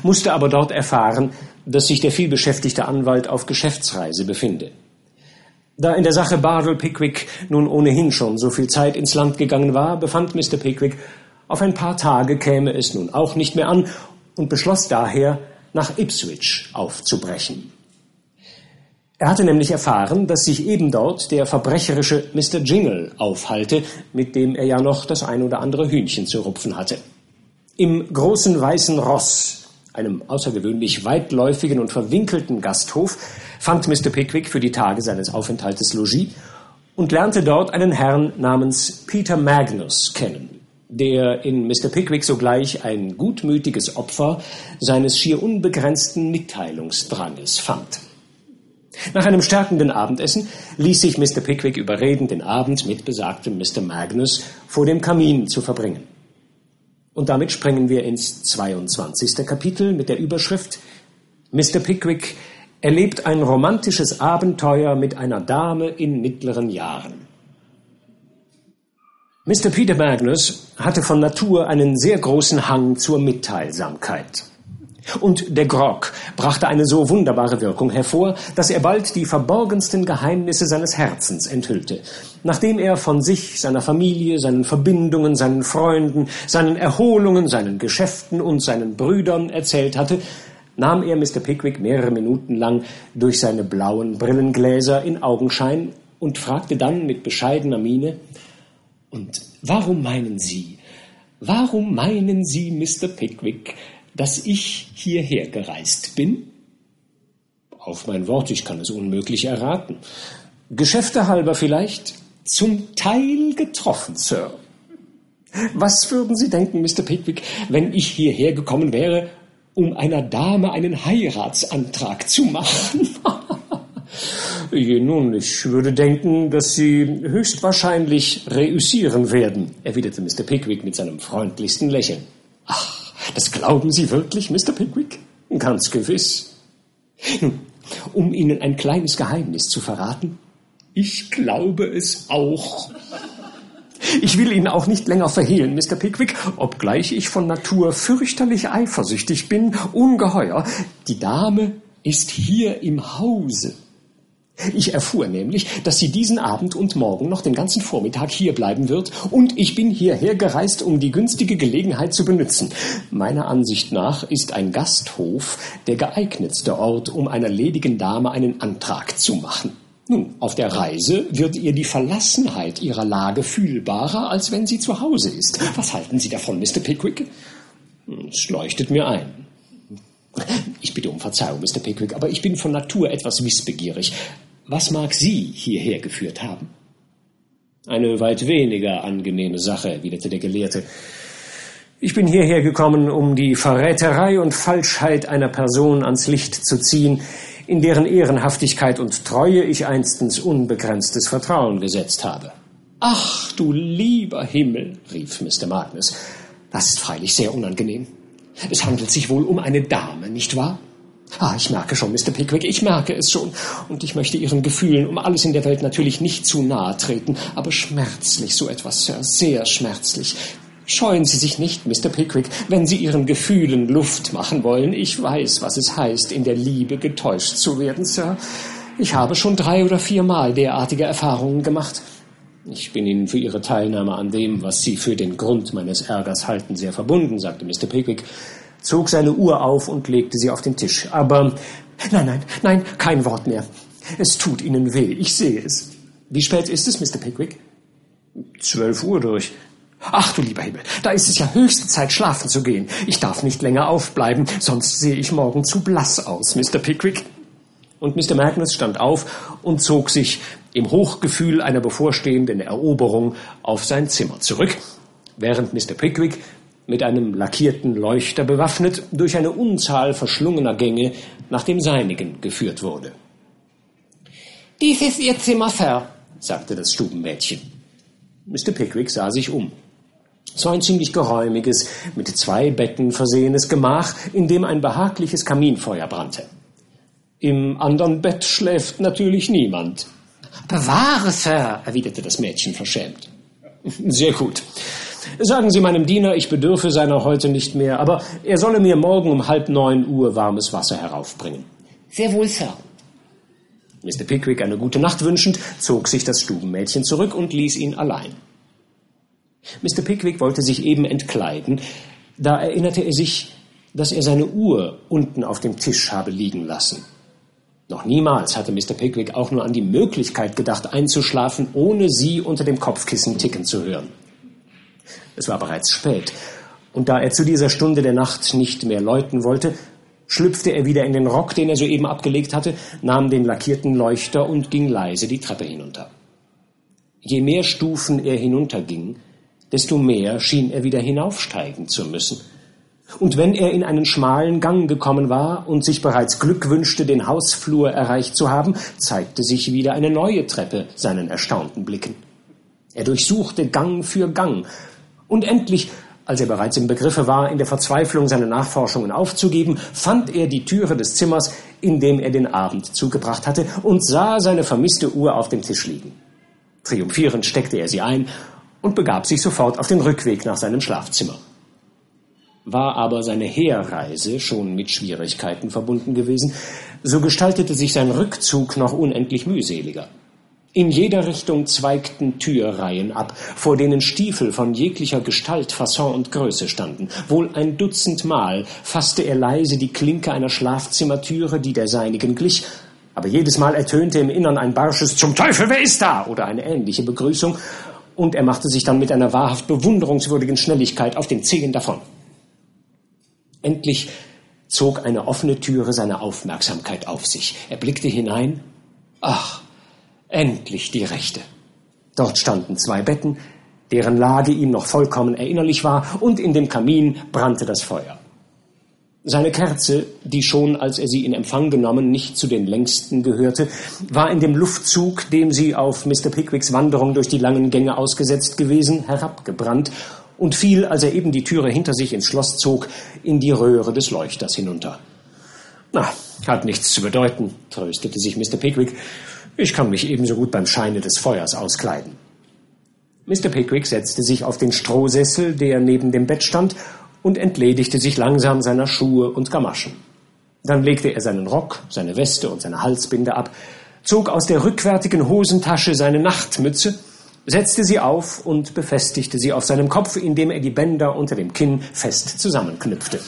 musste aber dort erfahren, dass sich der vielbeschäftigte Anwalt auf Geschäftsreise befinde. Da in der Sache Bardell Pickwick nun ohnehin schon so viel Zeit ins Land gegangen war, befand Mr. Pickwick, auf ein paar Tage käme es nun auch nicht mehr an und beschloss daher, nach Ipswich aufzubrechen. Er hatte nämlich erfahren, dass sich eben dort der verbrecherische Mr. Jingle aufhalte, mit dem er ja noch das ein oder andere Hühnchen zu rupfen hatte. Im großen weißen Ross, einem außergewöhnlich weitläufigen und verwinkelten Gasthof, fand Mr. Pickwick für die Tage seines Aufenthaltes Logis und lernte dort einen Herrn namens Peter Magnus kennen, der in Mr. Pickwick sogleich ein gutmütiges Opfer seines schier unbegrenzten Mitteilungsdranges fand. Nach einem stärkenden Abendessen ließ sich Mr. Pickwick überreden, den Abend mit besagtem Mr. Magnus vor dem Kamin zu verbringen. Und damit springen wir ins 22. Kapitel mit der Überschrift Mr. Pickwick erlebt ein romantisches Abenteuer mit einer Dame in mittleren Jahren. Mr. Peter Magnus hatte von Natur einen sehr großen Hang zur Mitteilsamkeit. Und der Grog brachte eine so wunderbare Wirkung hervor, dass er bald die verborgensten Geheimnisse seines Herzens enthüllte. Nachdem er von sich, seiner Familie, seinen Verbindungen, seinen Freunden, seinen Erholungen, seinen Geschäften und seinen Brüdern erzählt hatte, nahm er Mr. Pickwick mehrere Minuten lang durch seine blauen Brillengläser in Augenschein und fragte dann mit bescheidener Miene, und warum meinen Sie, warum meinen Sie, Mr. Pickwick, dass ich hierher gereist bin? Auf mein Wort, ich kann es unmöglich erraten. Geschäfte halber vielleicht? Zum Teil getroffen, Sir. Was würden Sie denken, Mr. Pickwick, wenn ich hierher gekommen wäre, um einer Dame einen Heiratsantrag zu machen? [laughs] Nun, ich würde denken, dass Sie höchstwahrscheinlich reüssieren werden, erwiderte Mr. Pickwick mit seinem freundlichsten Lächeln. Das glauben Sie wirklich, Mr. Pickwick? Ganz gewiss. Nun, um Ihnen ein kleines Geheimnis zu verraten, ich glaube es auch. Ich will Ihnen auch nicht länger verhehlen, Mr. Pickwick, obgleich ich von Natur fürchterlich eifersüchtig bin, ungeheuer. Die Dame ist hier im Hause. Ich erfuhr nämlich, dass sie diesen Abend und morgen noch den ganzen Vormittag hier bleiben wird, und ich bin hierher gereist, um die günstige Gelegenheit zu benützen. Meiner Ansicht nach ist ein Gasthof der geeignetste Ort, um einer ledigen Dame einen Antrag zu machen. Nun, auf der Reise wird ihr die Verlassenheit ihrer Lage fühlbarer, als wenn sie zu Hause ist. Was halten Sie davon, Mr. Pickwick? Es leuchtet mir ein. Ich bitte um Verzeihung, Mr. Pickwick, aber ich bin von Natur etwas wissbegierig. Was mag Sie hierher geführt haben? Eine weit weniger angenehme Sache, erwiderte der Gelehrte. Ich bin hierher gekommen, um die Verräterei und Falschheit einer Person ans Licht zu ziehen, in deren Ehrenhaftigkeit und Treue ich einstens unbegrenztes Vertrauen gesetzt habe. Ach, du lieber Himmel, rief Mr. Magnus, das ist freilich sehr unangenehm. Es handelt sich wohl um eine Dame, nicht wahr? Ah, ich merke schon, Mr. Pickwick, ich merke es schon. Und ich möchte Ihren Gefühlen um alles in der Welt natürlich nicht zu nahe treten, aber schmerzlich so etwas, Sir, sehr schmerzlich. Scheuen Sie sich nicht, Mr. Pickwick, wenn Sie Ihren Gefühlen Luft machen wollen. Ich weiß, was es heißt, in der Liebe getäuscht zu werden, Sir. Ich habe schon drei oder viermal derartige Erfahrungen gemacht. Ich bin Ihnen für Ihre Teilnahme an dem, was Sie für den Grund meines Ärgers halten, sehr verbunden, sagte Mr. Pickwick zog seine Uhr auf und legte sie auf den Tisch. Aber nein, nein, nein, kein Wort mehr. Es tut Ihnen weh, ich sehe es. Wie spät ist es, Mr. Pickwick? Zwölf Uhr durch. Ach du lieber Himmel, da ist es ja höchste Zeit, schlafen zu gehen. Ich darf nicht länger aufbleiben, sonst sehe ich morgen zu blass aus, Mr. Pickwick. Und Mr. Magnus stand auf und zog sich im Hochgefühl einer bevorstehenden Eroberung auf sein Zimmer zurück, während Mr. Pickwick mit einem lackierten Leuchter bewaffnet, durch eine Unzahl verschlungener Gänge nach dem seinigen geführt wurde. Dies ist Ihr Zimmer, Sir, sagte das Stubenmädchen. Mr. Pickwick sah sich um. Es war ein ziemlich geräumiges, mit zwei Betten versehenes Gemach, in dem ein behagliches Kaminfeuer brannte. Im anderen Bett schläft natürlich niemand. Bewahre, Sir, erwiderte das Mädchen verschämt. Sehr gut. Sagen Sie meinem Diener, ich bedürfe seiner heute nicht mehr, aber er solle mir morgen um halb neun Uhr warmes Wasser heraufbringen. Sehr wohl, Sir. Mr. Pickwick eine gute Nacht wünschend, zog sich das Stubenmädchen zurück und ließ ihn allein. Mr. Pickwick wollte sich eben entkleiden, da erinnerte er sich, dass er seine Uhr unten auf dem Tisch habe liegen lassen. Noch niemals hatte Mr. Pickwick auch nur an die Möglichkeit gedacht, einzuschlafen, ohne sie unter dem Kopfkissen ticken zu hören. Es war bereits spät, und da er zu dieser Stunde der Nacht nicht mehr läuten wollte, schlüpfte er wieder in den Rock, den er soeben abgelegt hatte, nahm den lackierten Leuchter und ging leise die Treppe hinunter. Je mehr Stufen er hinunterging, desto mehr schien er wieder hinaufsteigen zu müssen. Und wenn er in einen schmalen Gang gekommen war und sich bereits Glück wünschte, den Hausflur erreicht zu haben, zeigte sich wieder eine neue Treppe seinen erstaunten Blicken. Er durchsuchte Gang für Gang, und endlich, Als er bereits im Begriffe war, in der Verzweiflung seine Nachforschungen aufzugeben, fand er die Türe des Zimmers, in dem er den Abend zugebracht hatte, und sah seine vermisste Uhr auf dem Tisch liegen. Triumphierend steckte er sie ein und begab sich sofort auf den Rückweg nach seinem Schlafzimmer. War aber seine Herreise schon mit Schwierigkeiten verbunden gewesen, so gestaltete sich sein Rückzug noch unendlich mühseliger. In jeder Richtung zweigten Türreihen ab, vor denen Stiefel von jeglicher Gestalt, Fasson und Größe standen. Wohl ein Dutzend Mal fasste er leise die Klinke einer Schlafzimmertüre, die der seinigen glich, aber jedes Mal ertönte im Innern ein barsches Zum Teufel, wer ist da? oder eine ähnliche Begrüßung, und er machte sich dann mit einer wahrhaft bewunderungswürdigen Schnelligkeit auf den Zehen davon. Endlich zog eine offene Türe seine Aufmerksamkeit auf sich. Er blickte hinein. Ach, Endlich die Rechte. Dort standen zwei Betten, deren Lage ihm noch vollkommen erinnerlich war, und in dem Kamin brannte das Feuer. Seine Kerze, die schon, als er sie in Empfang genommen, nicht zu den längsten gehörte, war in dem Luftzug, dem sie auf Mr. Pickwicks Wanderung durch die langen Gänge ausgesetzt gewesen, herabgebrannt und fiel, als er eben die Türe hinter sich ins Schloss zog, in die Röhre des Leuchters hinunter. Na, hat nichts zu bedeuten, tröstete sich Mr. Pickwick. Ich kann mich ebenso gut beim Scheine des Feuers auskleiden. Mr. Pickwick setzte sich auf den Strohsessel, der neben dem Bett stand, und entledigte sich langsam seiner Schuhe und Gamaschen. Dann legte er seinen Rock, seine Weste und seine Halsbinde ab, zog aus der rückwärtigen Hosentasche seine Nachtmütze, setzte sie auf und befestigte sie auf seinem Kopf, indem er die Bänder unter dem Kinn fest zusammenknüpfte.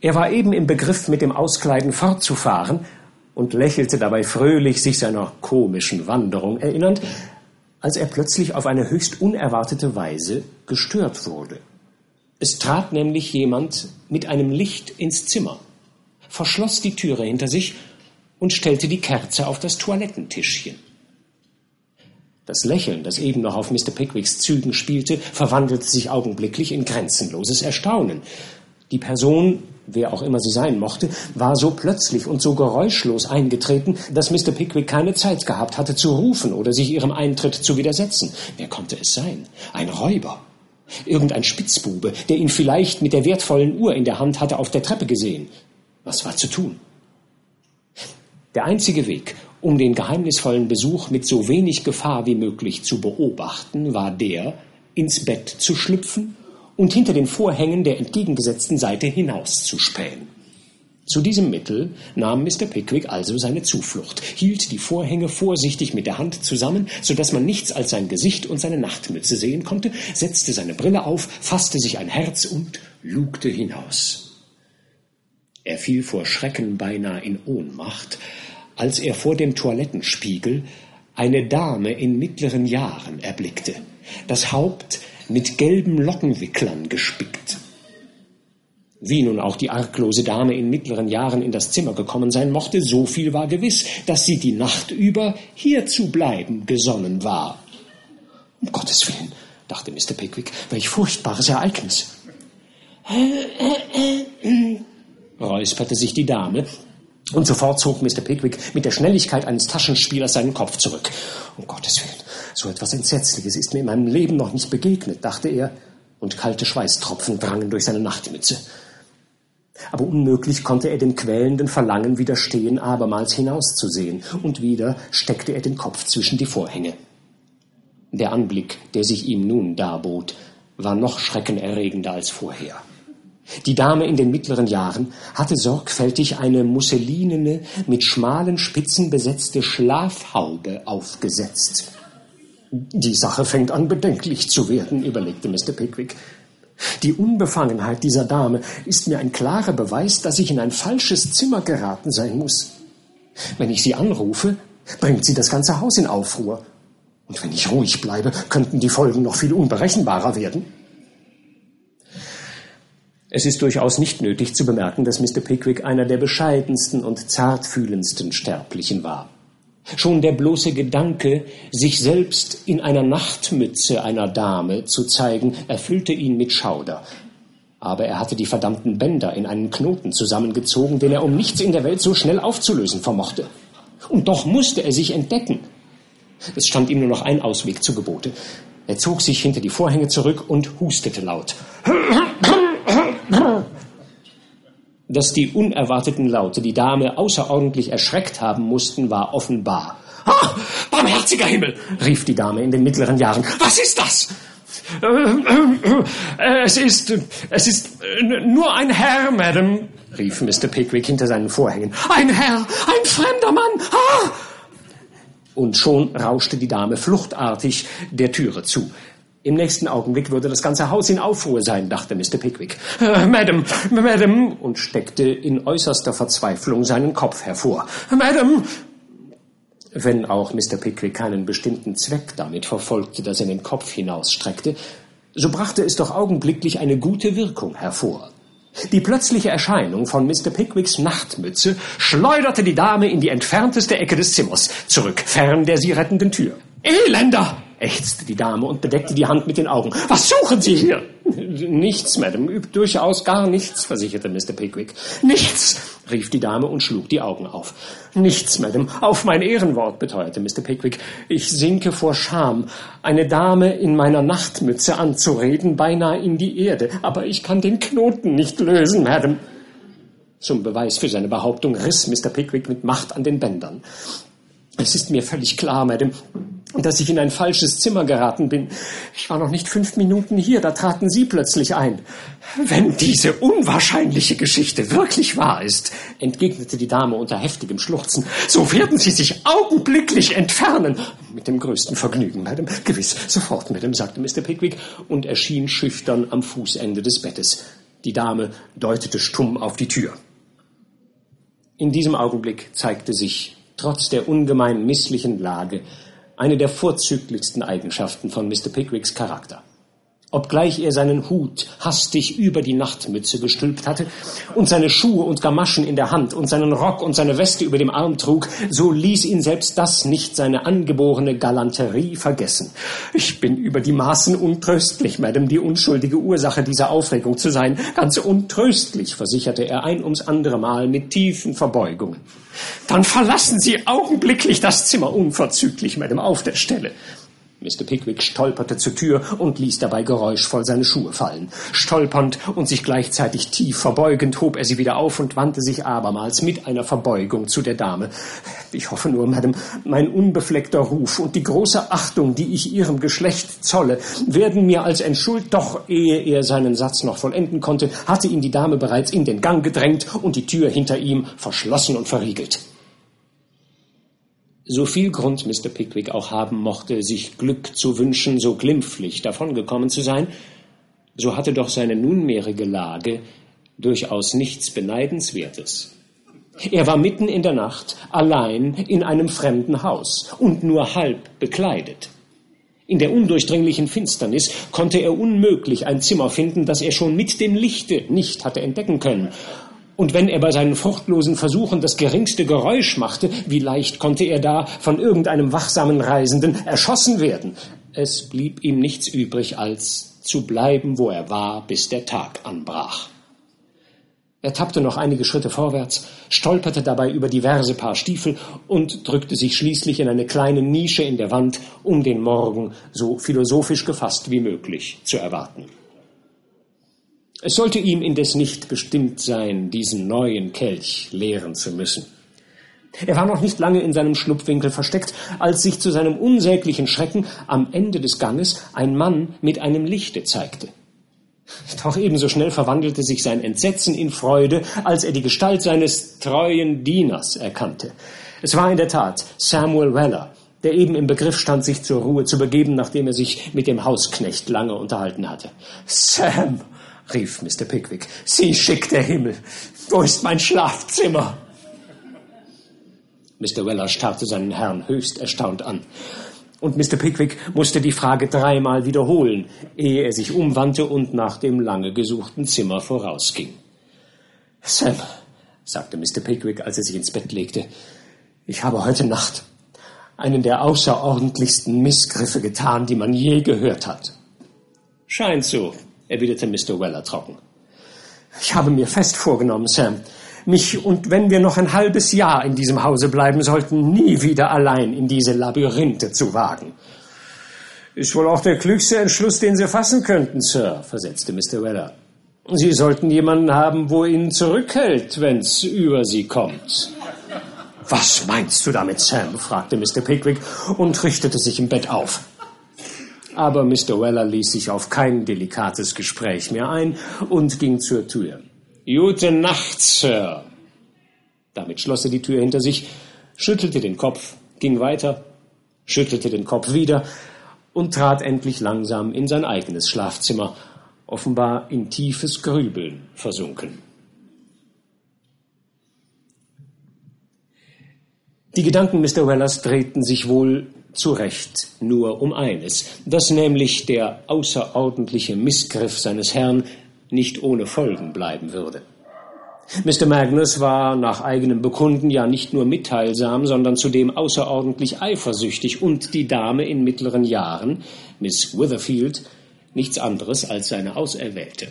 Er war eben im Begriff, mit dem Auskleiden fortzufahren, und lächelte dabei fröhlich, sich seiner komischen Wanderung erinnernd, als er plötzlich auf eine höchst unerwartete Weise gestört wurde. Es trat nämlich jemand mit einem Licht ins Zimmer, verschloss die Türe hinter sich und stellte die Kerze auf das Toilettentischchen. Das Lächeln, das eben noch auf Mr. Pickwicks Zügen spielte, verwandelte sich augenblicklich in grenzenloses Erstaunen. Die Person, wer auch immer sie sein mochte, war so plötzlich und so geräuschlos eingetreten, dass Mr. Pickwick keine Zeit gehabt hatte zu rufen oder sich ihrem Eintritt zu widersetzen. Wer konnte es sein? Ein Räuber. Irgendein Spitzbube, der ihn vielleicht mit der wertvollen Uhr in der Hand hatte auf der Treppe gesehen. Was war zu tun? Der einzige Weg, um den geheimnisvollen Besuch mit so wenig Gefahr wie möglich zu beobachten, war der, ins Bett zu schlüpfen und hinter den Vorhängen der entgegengesetzten Seite hinauszuspähen. Zu diesem Mittel nahm Mr. Pickwick also seine Zuflucht, hielt die Vorhänge vorsichtig mit der Hand zusammen, so dass man nichts als sein Gesicht und seine Nachtmütze sehen konnte, setzte seine Brille auf, fasste sich ein Herz und lugte hinaus. Er fiel vor Schrecken beinahe in Ohnmacht, als er vor dem Toilettenspiegel eine Dame in mittleren Jahren erblickte, das Haupt mit gelben Lockenwicklern gespickt. Wie nun auch die arglose Dame in mittleren Jahren in das Zimmer gekommen sein mochte, so viel war gewiss, dass sie die Nacht über hier zu bleiben gesonnen war. Um Gottes Willen, dachte Mr. Pickwick, welch furchtbares Ereignis. räusperte sich die Dame, und sofort zog Mr. Pickwick mit der Schnelligkeit eines Taschenspielers seinen Kopf zurück. Um Gottes Willen, so etwas Entsetzliches ist mir in meinem Leben noch nicht begegnet, dachte er, und kalte Schweißtropfen drangen durch seine Nachtmütze. Aber unmöglich konnte er dem quälenden Verlangen widerstehen, abermals hinauszusehen, und wieder steckte er den Kopf zwischen die Vorhänge. Der Anblick, der sich ihm nun darbot, war noch schreckenerregender als vorher. Die Dame in den mittleren Jahren hatte sorgfältig eine musselinene, mit schmalen Spitzen besetzte Schlafhaube aufgesetzt. Die Sache fängt an bedenklich zu werden, überlegte Mr. Pickwick. Die Unbefangenheit dieser Dame ist mir ein klarer Beweis, dass ich in ein falsches Zimmer geraten sein muss. Wenn ich sie anrufe, bringt sie das ganze Haus in Aufruhr. Und wenn ich ruhig bleibe, könnten die Folgen noch viel unberechenbarer werden. Es ist durchaus nicht nötig zu bemerken, dass Mr. Pickwick einer der bescheidensten und zartfühlendsten Sterblichen war. Schon der bloße Gedanke, sich selbst in einer Nachtmütze einer Dame zu zeigen, erfüllte ihn mit Schauder. Aber er hatte die verdammten Bänder in einen Knoten zusammengezogen, den er um nichts in der Welt so schnell aufzulösen vermochte. Und doch musste er sich entdecken. Es stand ihm nur noch ein Ausweg zu Gebote. Er zog sich hinter die Vorhänge zurück und hustete laut. Dass die unerwarteten Laute die Dame außerordentlich erschreckt haben mussten, war offenbar. Ah, barmherziger Himmel, rief die Dame in den mittleren Jahren. Was ist das? Es ist, es ist nur ein Herr, Madame, rief Mr. Pickwick hinter seinen Vorhängen. Ein Herr, ein fremder Mann. Ah! Und schon rauschte die Dame fluchtartig der Türe zu. Im nächsten Augenblick würde das ganze Haus in Aufruhr sein, dachte Mr. Pickwick. Äh, Madam, Madam, und steckte in äußerster Verzweiflung seinen Kopf hervor. Madam, wenn auch Mr. Pickwick keinen bestimmten Zweck damit verfolgte, dass er den Kopf hinausstreckte, so brachte es doch augenblicklich eine gute Wirkung hervor. Die plötzliche Erscheinung von Mr. Pickwicks Nachtmütze schleuderte die Dame in die entfernteste Ecke des Zimmers, zurück, fern der sie rettenden Tür. Elender! Ächzte die Dame und bedeckte die Hand mit den Augen. Was suchen Sie hier? [laughs] Nichts, Madame, übt durchaus gar nichts, versicherte Mr. Pickwick. Nichts, rief die Dame und schlug die Augen auf. Nichts, Madame, auf mein Ehrenwort, beteuerte Mr. Pickwick. Ich sinke vor Scham, eine Dame in meiner Nachtmütze anzureden, beinahe in die Erde. Aber ich kann den Knoten nicht lösen, Madame. Zum Beweis für seine Behauptung riss Mr. Pickwick mit Macht an den Bändern. Es ist mir völlig klar, Dass ich in ein falsches Zimmer geraten bin. Ich war noch nicht fünf Minuten hier, da traten Sie plötzlich ein. Wenn diese unwahrscheinliche Geschichte wirklich wahr ist, entgegnete die Dame unter heftigem Schluchzen, so werden Sie sich augenblicklich entfernen. Mit dem größten Vergnügen, Madame. Gewiss, sofort, Madame, sagte Mr. Pickwick und erschien schüchtern am Fußende des Bettes. Die Dame deutete stumm auf die Tür. In diesem Augenblick zeigte sich trotz der ungemein misslichen Lage, eine der vorzüglichsten Eigenschaften von Mr. Pickwicks Charakter. Obgleich er seinen Hut hastig über die Nachtmütze gestülpt hatte und seine Schuhe und Gamaschen in der Hand und seinen Rock und seine Weste über dem Arm trug, so ließ ihn selbst das nicht seine angeborene Galanterie vergessen. Ich bin über die Maßen untröstlich, Madame, die unschuldige Ursache dieser Aufregung zu sein. Ganz untröstlich, versicherte er ein ums andere Mal mit tiefen Verbeugungen. Dann verlassen Sie augenblicklich das Zimmer unverzüglich, Madame, auf der Stelle. Mr. Pickwick stolperte zur Tür und ließ dabei geräuschvoll seine Schuhe fallen. Stolpernd und sich gleichzeitig tief verbeugend hob er sie wieder auf und wandte sich abermals mit einer Verbeugung zu der Dame. Ich hoffe nur, Madame, mein unbefleckter Ruf und die große Achtung, die ich Ihrem Geschlecht zolle, werden mir als Entschuld, doch ehe er seinen Satz noch vollenden konnte, hatte ihn die Dame bereits in den Gang gedrängt und die Tür hinter ihm verschlossen und verriegelt. So viel Grund Mr. Pickwick auch haben mochte, sich Glück zu wünschen, so glimpflich davongekommen zu sein, so hatte doch seine nunmehrige Lage durchaus nichts Beneidenswertes. Er war mitten in der Nacht allein in einem fremden Haus und nur halb bekleidet. In der undurchdringlichen Finsternis konnte er unmöglich ein Zimmer finden, das er schon mit dem Lichte nicht hatte entdecken können, und wenn er bei seinen fruchtlosen Versuchen das geringste Geräusch machte, wie leicht konnte er da von irgendeinem wachsamen Reisenden erschossen werden? Es blieb ihm nichts übrig, als zu bleiben, wo er war, bis der Tag anbrach. Er tappte noch einige Schritte vorwärts, stolperte dabei über diverse Paar Stiefel und drückte sich schließlich in eine kleine Nische in der Wand, um den Morgen so philosophisch gefasst wie möglich zu erwarten. Es sollte ihm indes nicht bestimmt sein, diesen neuen Kelch leeren zu müssen. Er war noch nicht lange in seinem Schlupfwinkel versteckt, als sich zu seinem unsäglichen Schrecken am Ende des Ganges ein Mann mit einem Lichte zeigte. Doch ebenso schnell verwandelte sich sein Entsetzen in Freude, als er die Gestalt seines treuen Dieners erkannte. Es war in der Tat Samuel Weller, der eben im Begriff stand, sich zur Ruhe zu begeben, nachdem er sich mit dem Hausknecht lange unterhalten hatte. Sam, rief Mr. Pickwick. Sie schickt der Himmel. Wo ist mein Schlafzimmer? Mr. Weller starrte seinen Herrn höchst erstaunt an. Und Mr. Pickwick musste die Frage dreimal wiederholen, ehe er sich umwandte und nach dem lange gesuchten Zimmer vorausging. Sam, sagte Mr. Pickwick, als er sich ins Bett legte, ich habe heute Nacht einen der außerordentlichsten Missgriffe getan, die man je gehört hat. Scheint so, erwiderte Mr. Weller trocken. Ich habe mir fest vorgenommen, Sam, mich und wenn wir noch ein halbes Jahr in diesem Hause bleiben sollten, nie wieder allein in diese Labyrinthe zu wagen. Ist wohl auch der klügste Entschluss, den Sie fassen könnten, Sir, versetzte Mr. Weller. Sie sollten jemanden haben, wo Ihnen zurückhält, wenn's über Sie kommt. Was meinst du damit, Sam? fragte Mr. Pickwick und richtete sich im Bett auf. Aber Mr. Weller ließ sich auf kein delikates Gespräch mehr ein und ging zur Tür. Gute Nacht, Sir. Damit schloss er die Tür hinter sich, schüttelte den Kopf, ging weiter, schüttelte den Kopf wieder und trat endlich langsam in sein eigenes Schlafzimmer, offenbar in tiefes Grübeln versunken. Die Gedanken Mr. Wellers drehten sich wohl zu Recht nur um eines, dass nämlich der außerordentliche Missgriff seines Herrn nicht ohne Folgen bleiben würde. Mr. Magnus war nach eigenem Bekunden ja nicht nur mitteilsam, sondern zudem außerordentlich eifersüchtig und die Dame in mittleren Jahren, Miss Witherfield, nichts anderes als seine Auserwählte.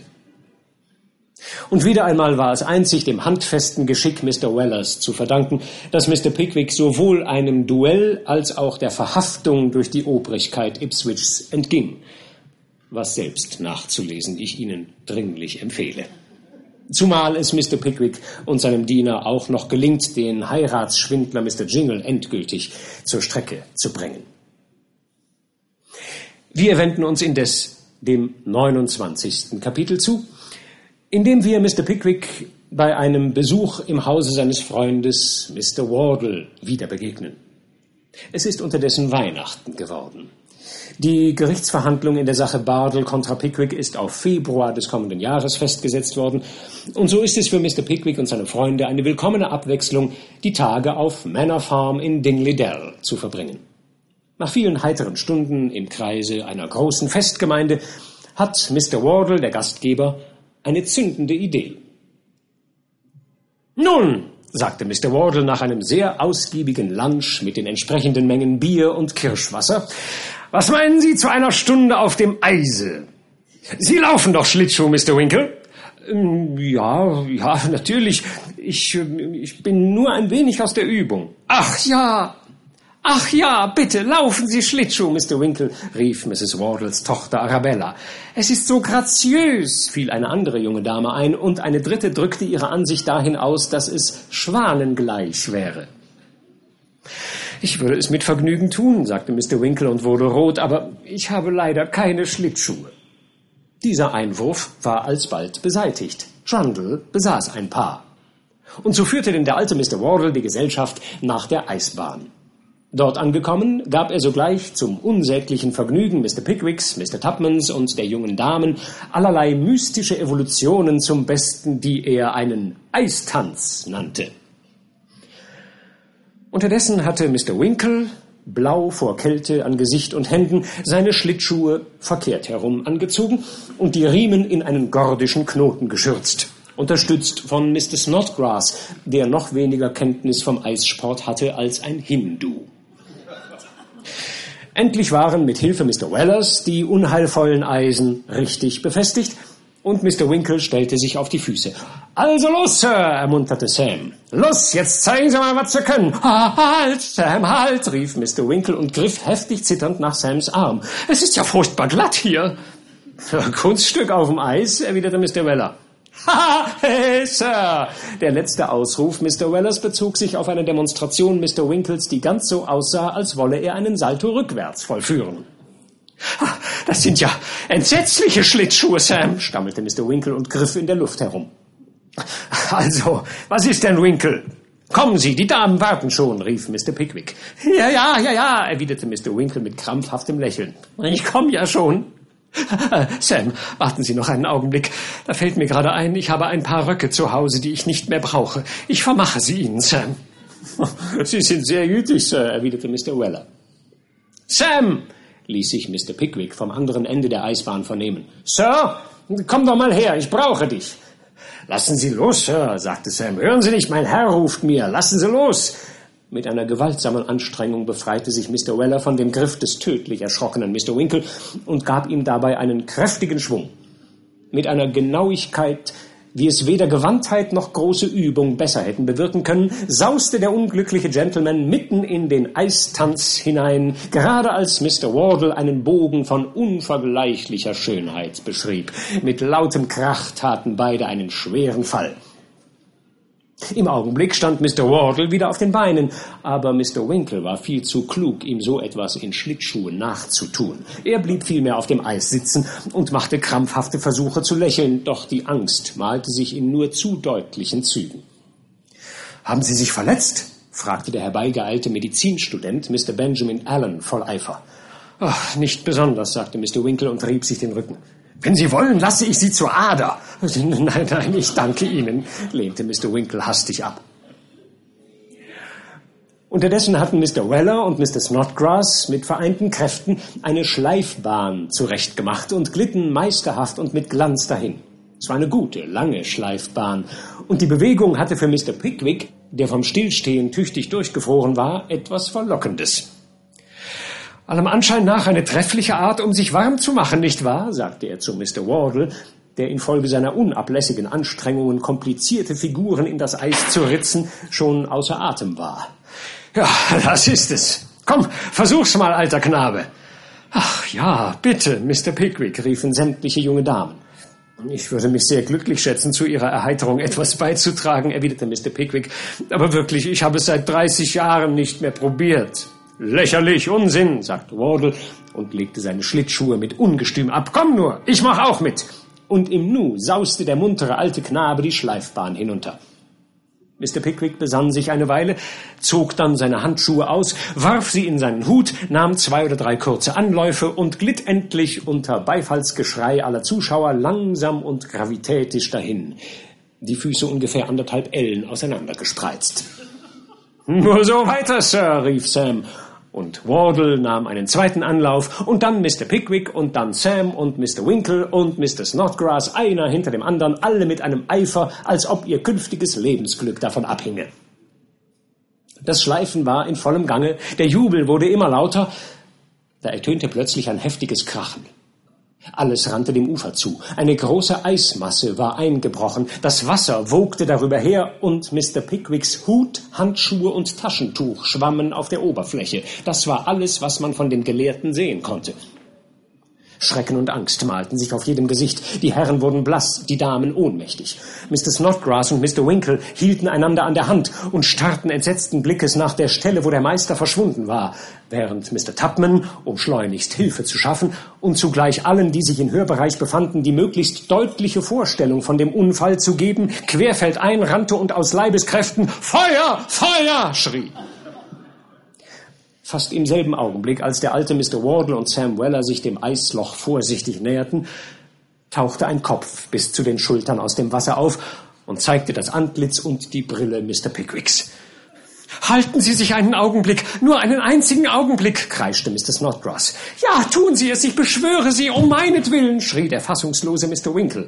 Und wieder einmal war es einzig dem handfesten Geschick Mr. Wellers zu verdanken, dass Mr. Pickwick sowohl einem Duell als auch der Verhaftung durch die Obrigkeit Ipswichs entging, was selbst nachzulesen ich Ihnen dringlich empfehle. Zumal es Mr. Pickwick und seinem Diener auch noch gelingt, den Heiratsschwindler Mr. Jingle endgültig zur Strecke zu bringen. Wir wenden uns indes dem 29. Kapitel zu, indem wir Mr. Pickwick bei einem Besuch im Hause seines Freundes Mr. Wardle wieder begegnen. Es ist unterdessen Weihnachten geworden. Die Gerichtsverhandlung in der Sache Bardell contra Pickwick ist auf Februar des kommenden Jahres festgesetzt worden. Und so ist es für Mr. Pickwick und seine Freunde eine willkommene Abwechslung, die Tage auf Manor Farm in Dingley Dell zu verbringen. Nach vielen heiteren Stunden im Kreise einer großen Festgemeinde hat Mr. Wardle, der Gastgeber, eine zündende Idee. Nun, sagte Mr. Wardle nach einem sehr ausgiebigen Lunch mit den entsprechenden Mengen Bier und Kirschwasser, was meinen Sie zu einer Stunde auf dem Eise? Sie laufen doch Schlittschuh, Mr. Winkle? Ähm, ja, ja, natürlich. Ich, ich bin nur ein wenig aus der Übung. Ach ja, Ach ja, bitte, laufen Sie Schlittschuh, Mr. Winkle, rief Mrs. Wardles Tochter Arabella. Es ist so graziös, fiel eine andere junge Dame ein, und eine dritte drückte ihre Ansicht dahin aus, dass es schwanengleich wäre. Ich würde es mit Vergnügen tun, sagte Mr. Winkle und wurde rot, aber ich habe leider keine Schlittschuhe. Dieser Einwurf war alsbald beseitigt. Trundle besaß ein Paar. Und so führte denn der alte Mr. Wardle die Gesellschaft nach der Eisbahn. Dort angekommen, gab er sogleich zum unsäglichen Vergnügen Mr. Pickwicks, Mr. Tupmans und der jungen Damen allerlei mystische Evolutionen zum Besten, die er einen Eistanz nannte. Unterdessen hatte Mr. Winkle, blau vor Kälte an Gesicht und Händen, seine Schlittschuhe verkehrt herum angezogen und die Riemen in einen gordischen Knoten geschürzt unterstützt von Mr. Snodgrass, der noch weniger Kenntnis vom Eissport hatte als ein Hindu. Endlich waren mit Hilfe Mr. Wellers die unheilvollen Eisen richtig befestigt und Mr. Winkle stellte sich auf die Füße. Also los, Sir, ermunterte Sam. Los, jetzt zeigen Sie mal, was Sie können. Halt, Sam, halt, rief Mr. Winkle und griff heftig zitternd nach Sams Arm. Es ist ja furchtbar glatt hier. Kunststück auf dem Eis, erwiderte Mr. Weller. Ha, hey, Sir! Der letzte Ausruf Mr. Wellers bezog sich auf eine Demonstration Mr. Winkles, die ganz so aussah, als wolle er einen Salto rückwärts vollführen. Das sind ja entsetzliche Schlittschuhe, Sam, stammelte Mr. Winkle und griff in der Luft herum. Also, was ist denn, Winkle? Kommen Sie, die Damen warten schon, rief Mr. Pickwick. Ja, ja, ja, ja, erwiderte Mr. Winkle mit krampfhaftem Lächeln. Ich komme ja schon. [laughs] Sam, warten Sie noch einen Augenblick. Da fällt mir gerade ein, ich habe ein paar Röcke zu Hause, die ich nicht mehr brauche. Ich vermache sie Ihnen, Sam. [laughs] Sie sind sehr gütig, Sir, erwiderte Mr. Weller. Sam, ließ sich Mr. Pickwick vom anderen Ende der Eisbahn vernehmen. Sir, komm doch mal her, ich brauche dich. Lassen Sie los, Sir, sagte Sam. Hören Sie nicht, mein Herr ruft mir. Lassen Sie los. Mit einer gewaltsamen Anstrengung befreite sich Mr. Weller von dem Griff des tödlich erschrockenen Mr. Winkle und gab ihm dabei einen kräftigen Schwung. Mit einer Genauigkeit, wie es weder Gewandtheit noch große Übung besser hätten bewirken können, sauste der unglückliche Gentleman mitten in den Eistanz hinein, gerade als Mr. Wardle einen Bogen von unvergleichlicher Schönheit beschrieb. Mit lautem Krach taten beide einen schweren Fall. Im Augenblick stand Mr. Wardle wieder auf den Beinen, aber Mr. Winkle war viel zu klug, ihm so etwas in Schlittschuhen nachzutun. Er blieb vielmehr auf dem Eis sitzen und machte krampfhafte Versuche zu lächeln, doch die Angst malte sich in nur zu deutlichen Zügen. Haben Sie sich verletzt? fragte der herbeigeeilte Medizinstudent Mr. Benjamin Allen voll Eifer. Ach, nicht besonders, sagte Mr. Winkle und rieb sich den Rücken. Wenn Sie wollen, lasse ich Sie zur Ader. [laughs] Nein, nein, ich danke Ihnen, lehnte Mr. Winkle hastig ab. Unterdessen hatten Mr. Weller und Mr. Snodgrass mit vereinten Kräften eine Schleifbahn zurechtgemacht und glitten meisterhaft und mit Glanz dahin. Es war eine gute, lange Schleifbahn, und die Bewegung hatte für Mr. Pickwick, der vom Stillstehen tüchtig durchgefroren war, etwas Verlockendes. Allem Anschein nach eine treffliche Art, um sich warm zu machen, nicht wahr? sagte er zu Mr. Wardle, der infolge seiner unablässigen Anstrengungen, komplizierte Figuren in das Eis zu ritzen, schon außer Atem war. Ja, das ist es. Komm, versuch's mal, alter Knabe. Ach ja, bitte, Mr. Pickwick, riefen sämtliche junge Damen. Ich würde mich sehr glücklich schätzen, zu Ihrer Erheiterung etwas beizutragen, erwiderte Mr. Pickwick. Aber wirklich, ich habe es seit dreißig Jahren nicht mehr probiert. Lächerlich, Unsinn, sagte Wardle und legte seine Schlittschuhe mit Ungestüm ab. Komm nur, ich mach auch mit. Und im Nu sauste der muntere alte Knabe die Schleifbahn hinunter. Mr. Pickwick besann sich eine Weile, zog dann seine Handschuhe aus, warf sie in seinen Hut, nahm zwei oder drei kurze Anläufe und glitt endlich unter Beifallsgeschrei aller Zuschauer langsam und gravitätisch dahin, die Füße ungefähr anderthalb Ellen auseinandergespreizt. [laughs] Nur so weiter, Sir, rief Sam und Wardle nahm einen zweiten Anlauf und dann Mr. Pickwick und dann Sam und Mr. Winkle und Mr. Snodgrass, einer hinter dem anderen, alle mit einem Eifer, als ob ihr künftiges Lebensglück davon abhinge. Das Schleifen war in vollem Gange, der Jubel wurde immer lauter, da ertönte plötzlich ein heftiges Krachen. Alles rannte dem Ufer zu. Eine große Eismasse war eingebrochen. Das Wasser wogte darüber her und Mr. Pickwicks Hut, Handschuhe und Taschentuch schwammen auf der Oberfläche. Das war alles, was man von dem Gelehrten sehen konnte. Schrecken und Angst malten sich auf jedem Gesicht. Die Herren wurden blass, die Damen ohnmächtig. Mr. Snodgrass und Mr. Winkle hielten einander an der Hand und starrten entsetzten Blickes nach der Stelle, wo der Meister verschwunden war, während Mr. Tupman, um schleunigst Hilfe zu schaffen und zugleich allen, die sich in Hörbereich befanden, die möglichst deutliche Vorstellung von dem Unfall zu geben, querfeldein rannte und aus Leibeskräften Feuer, Feuer schrie. Fast im selben Augenblick, als der alte Mr. Wardle und Sam Weller sich dem Eisloch vorsichtig näherten, tauchte ein Kopf bis zu den Schultern aus dem Wasser auf und zeigte das Antlitz und die Brille Mr. Pickwicks. Halten Sie sich einen Augenblick, nur einen einzigen Augenblick, kreischte Mr. Snodgrass. Ja, tun Sie es, ich beschwöre Sie, um meinetwillen, schrie der fassungslose Mr. Winkle.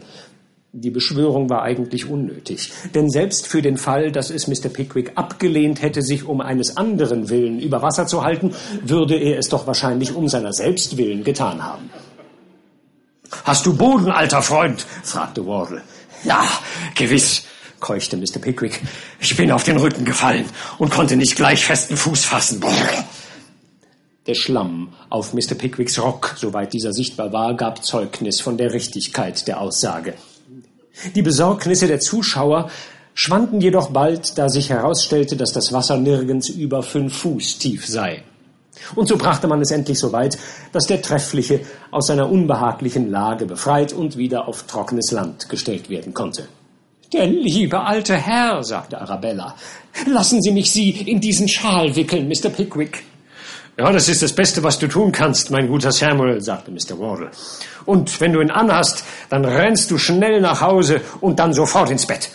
Die Beschwörung war eigentlich unnötig, denn selbst für den Fall, dass es Mr. Pickwick abgelehnt hätte, sich um eines anderen Willen über Wasser zu halten, würde er es doch wahrscheinlich um seiner selbst willen getan haben. Hast du Boden, alter Freund? fragte Wardle. Ja, gewiss, keuchte Mr. Pickwick. Ich bin auf den Rücken gefallen und konnte nicht gleich festen Fuß fassen. Der Schlamm auf Mr. Pickwicks Rock, soweit dieser sichtbar war, gab Zeugnis von der Richtigkeit der Aussage. Die Besorgnisse der Zuschauer schwanden jedoch bald, da sich herausstellte, dass das Wasser nirgends über fünf Fuß tief sei. Und so brachte man es endlich so weit, dass der Treffliche aus seiner unbehaglichen Lage befreit und wieder auf trockenes Land gestellt werden konnte. Der liebe alte Herr, sagte Arabella, lassen Sie mich Sie in diesen Schal wickeln, Mr. Pickwick. Ja, das ist das Beste, was du tun kannst, mein guter Samuel, sagte Mr. Wardle. Und wenn du ihn anhast, dann rennst du schnell nach Hause und dann sofort ins Bett.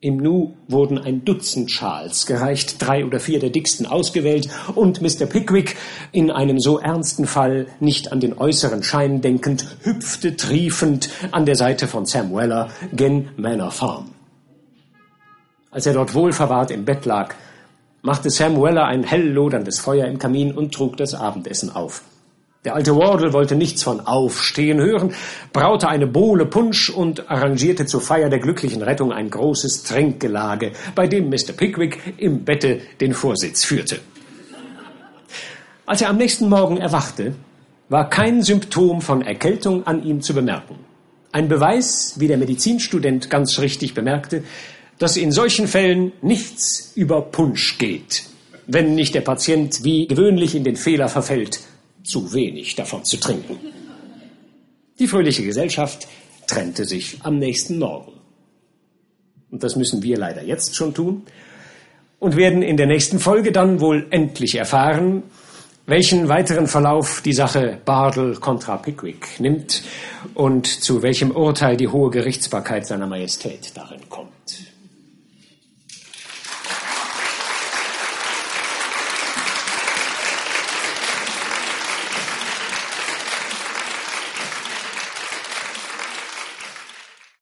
Im Nu wurden ein Dutzend Schals gereicht, drei oder vier der dicksten ausgewählt, und Mr. Pickwick, in einem so ernsten Fall nicht an den äußeren Schein denkend, hüpfte triefend an der Seite von Sam Weller gen Manor Farm. Als er dort wohlverwahrt im Bett lag, machte Sam Weller ein hell loderndes Feuer im Kamin und trug das Abendessen auf. Der alte Wardle wollte nichts von Aufstehen hören, braute eine Bowle Punsch und arrangierte zur Feier der glücklichen Rettung ein großes Trinkgelage, bei dem Mr. Pickwick im Bette den Vorsitz führte. Als er am nächsten Morgen erwachte, war kein Symptom von Erkältung an ihm zu bemerken. Ein Beweis, wie der Medizinstudent ganz richtig bemerkte, dass in solchen Fällen nichts über Punsch geht, wenn nicht der Patient wie gewöhnlich in den Fehler verfällt, zu wenig davon zu trinken. Die fröhliche Gesellschaft trennte sich am nächsten Morgen. Und das müssen wir leider jetzt schon tun und werden in der nächsten Folge dann wohl endlich erfahren, welchen weiteren Verlauf die Sache Bardell contra Pickwick nimmt und zu welchem Urteil die hohe Gerichtsbarkeit seiner Majestät darin kommt.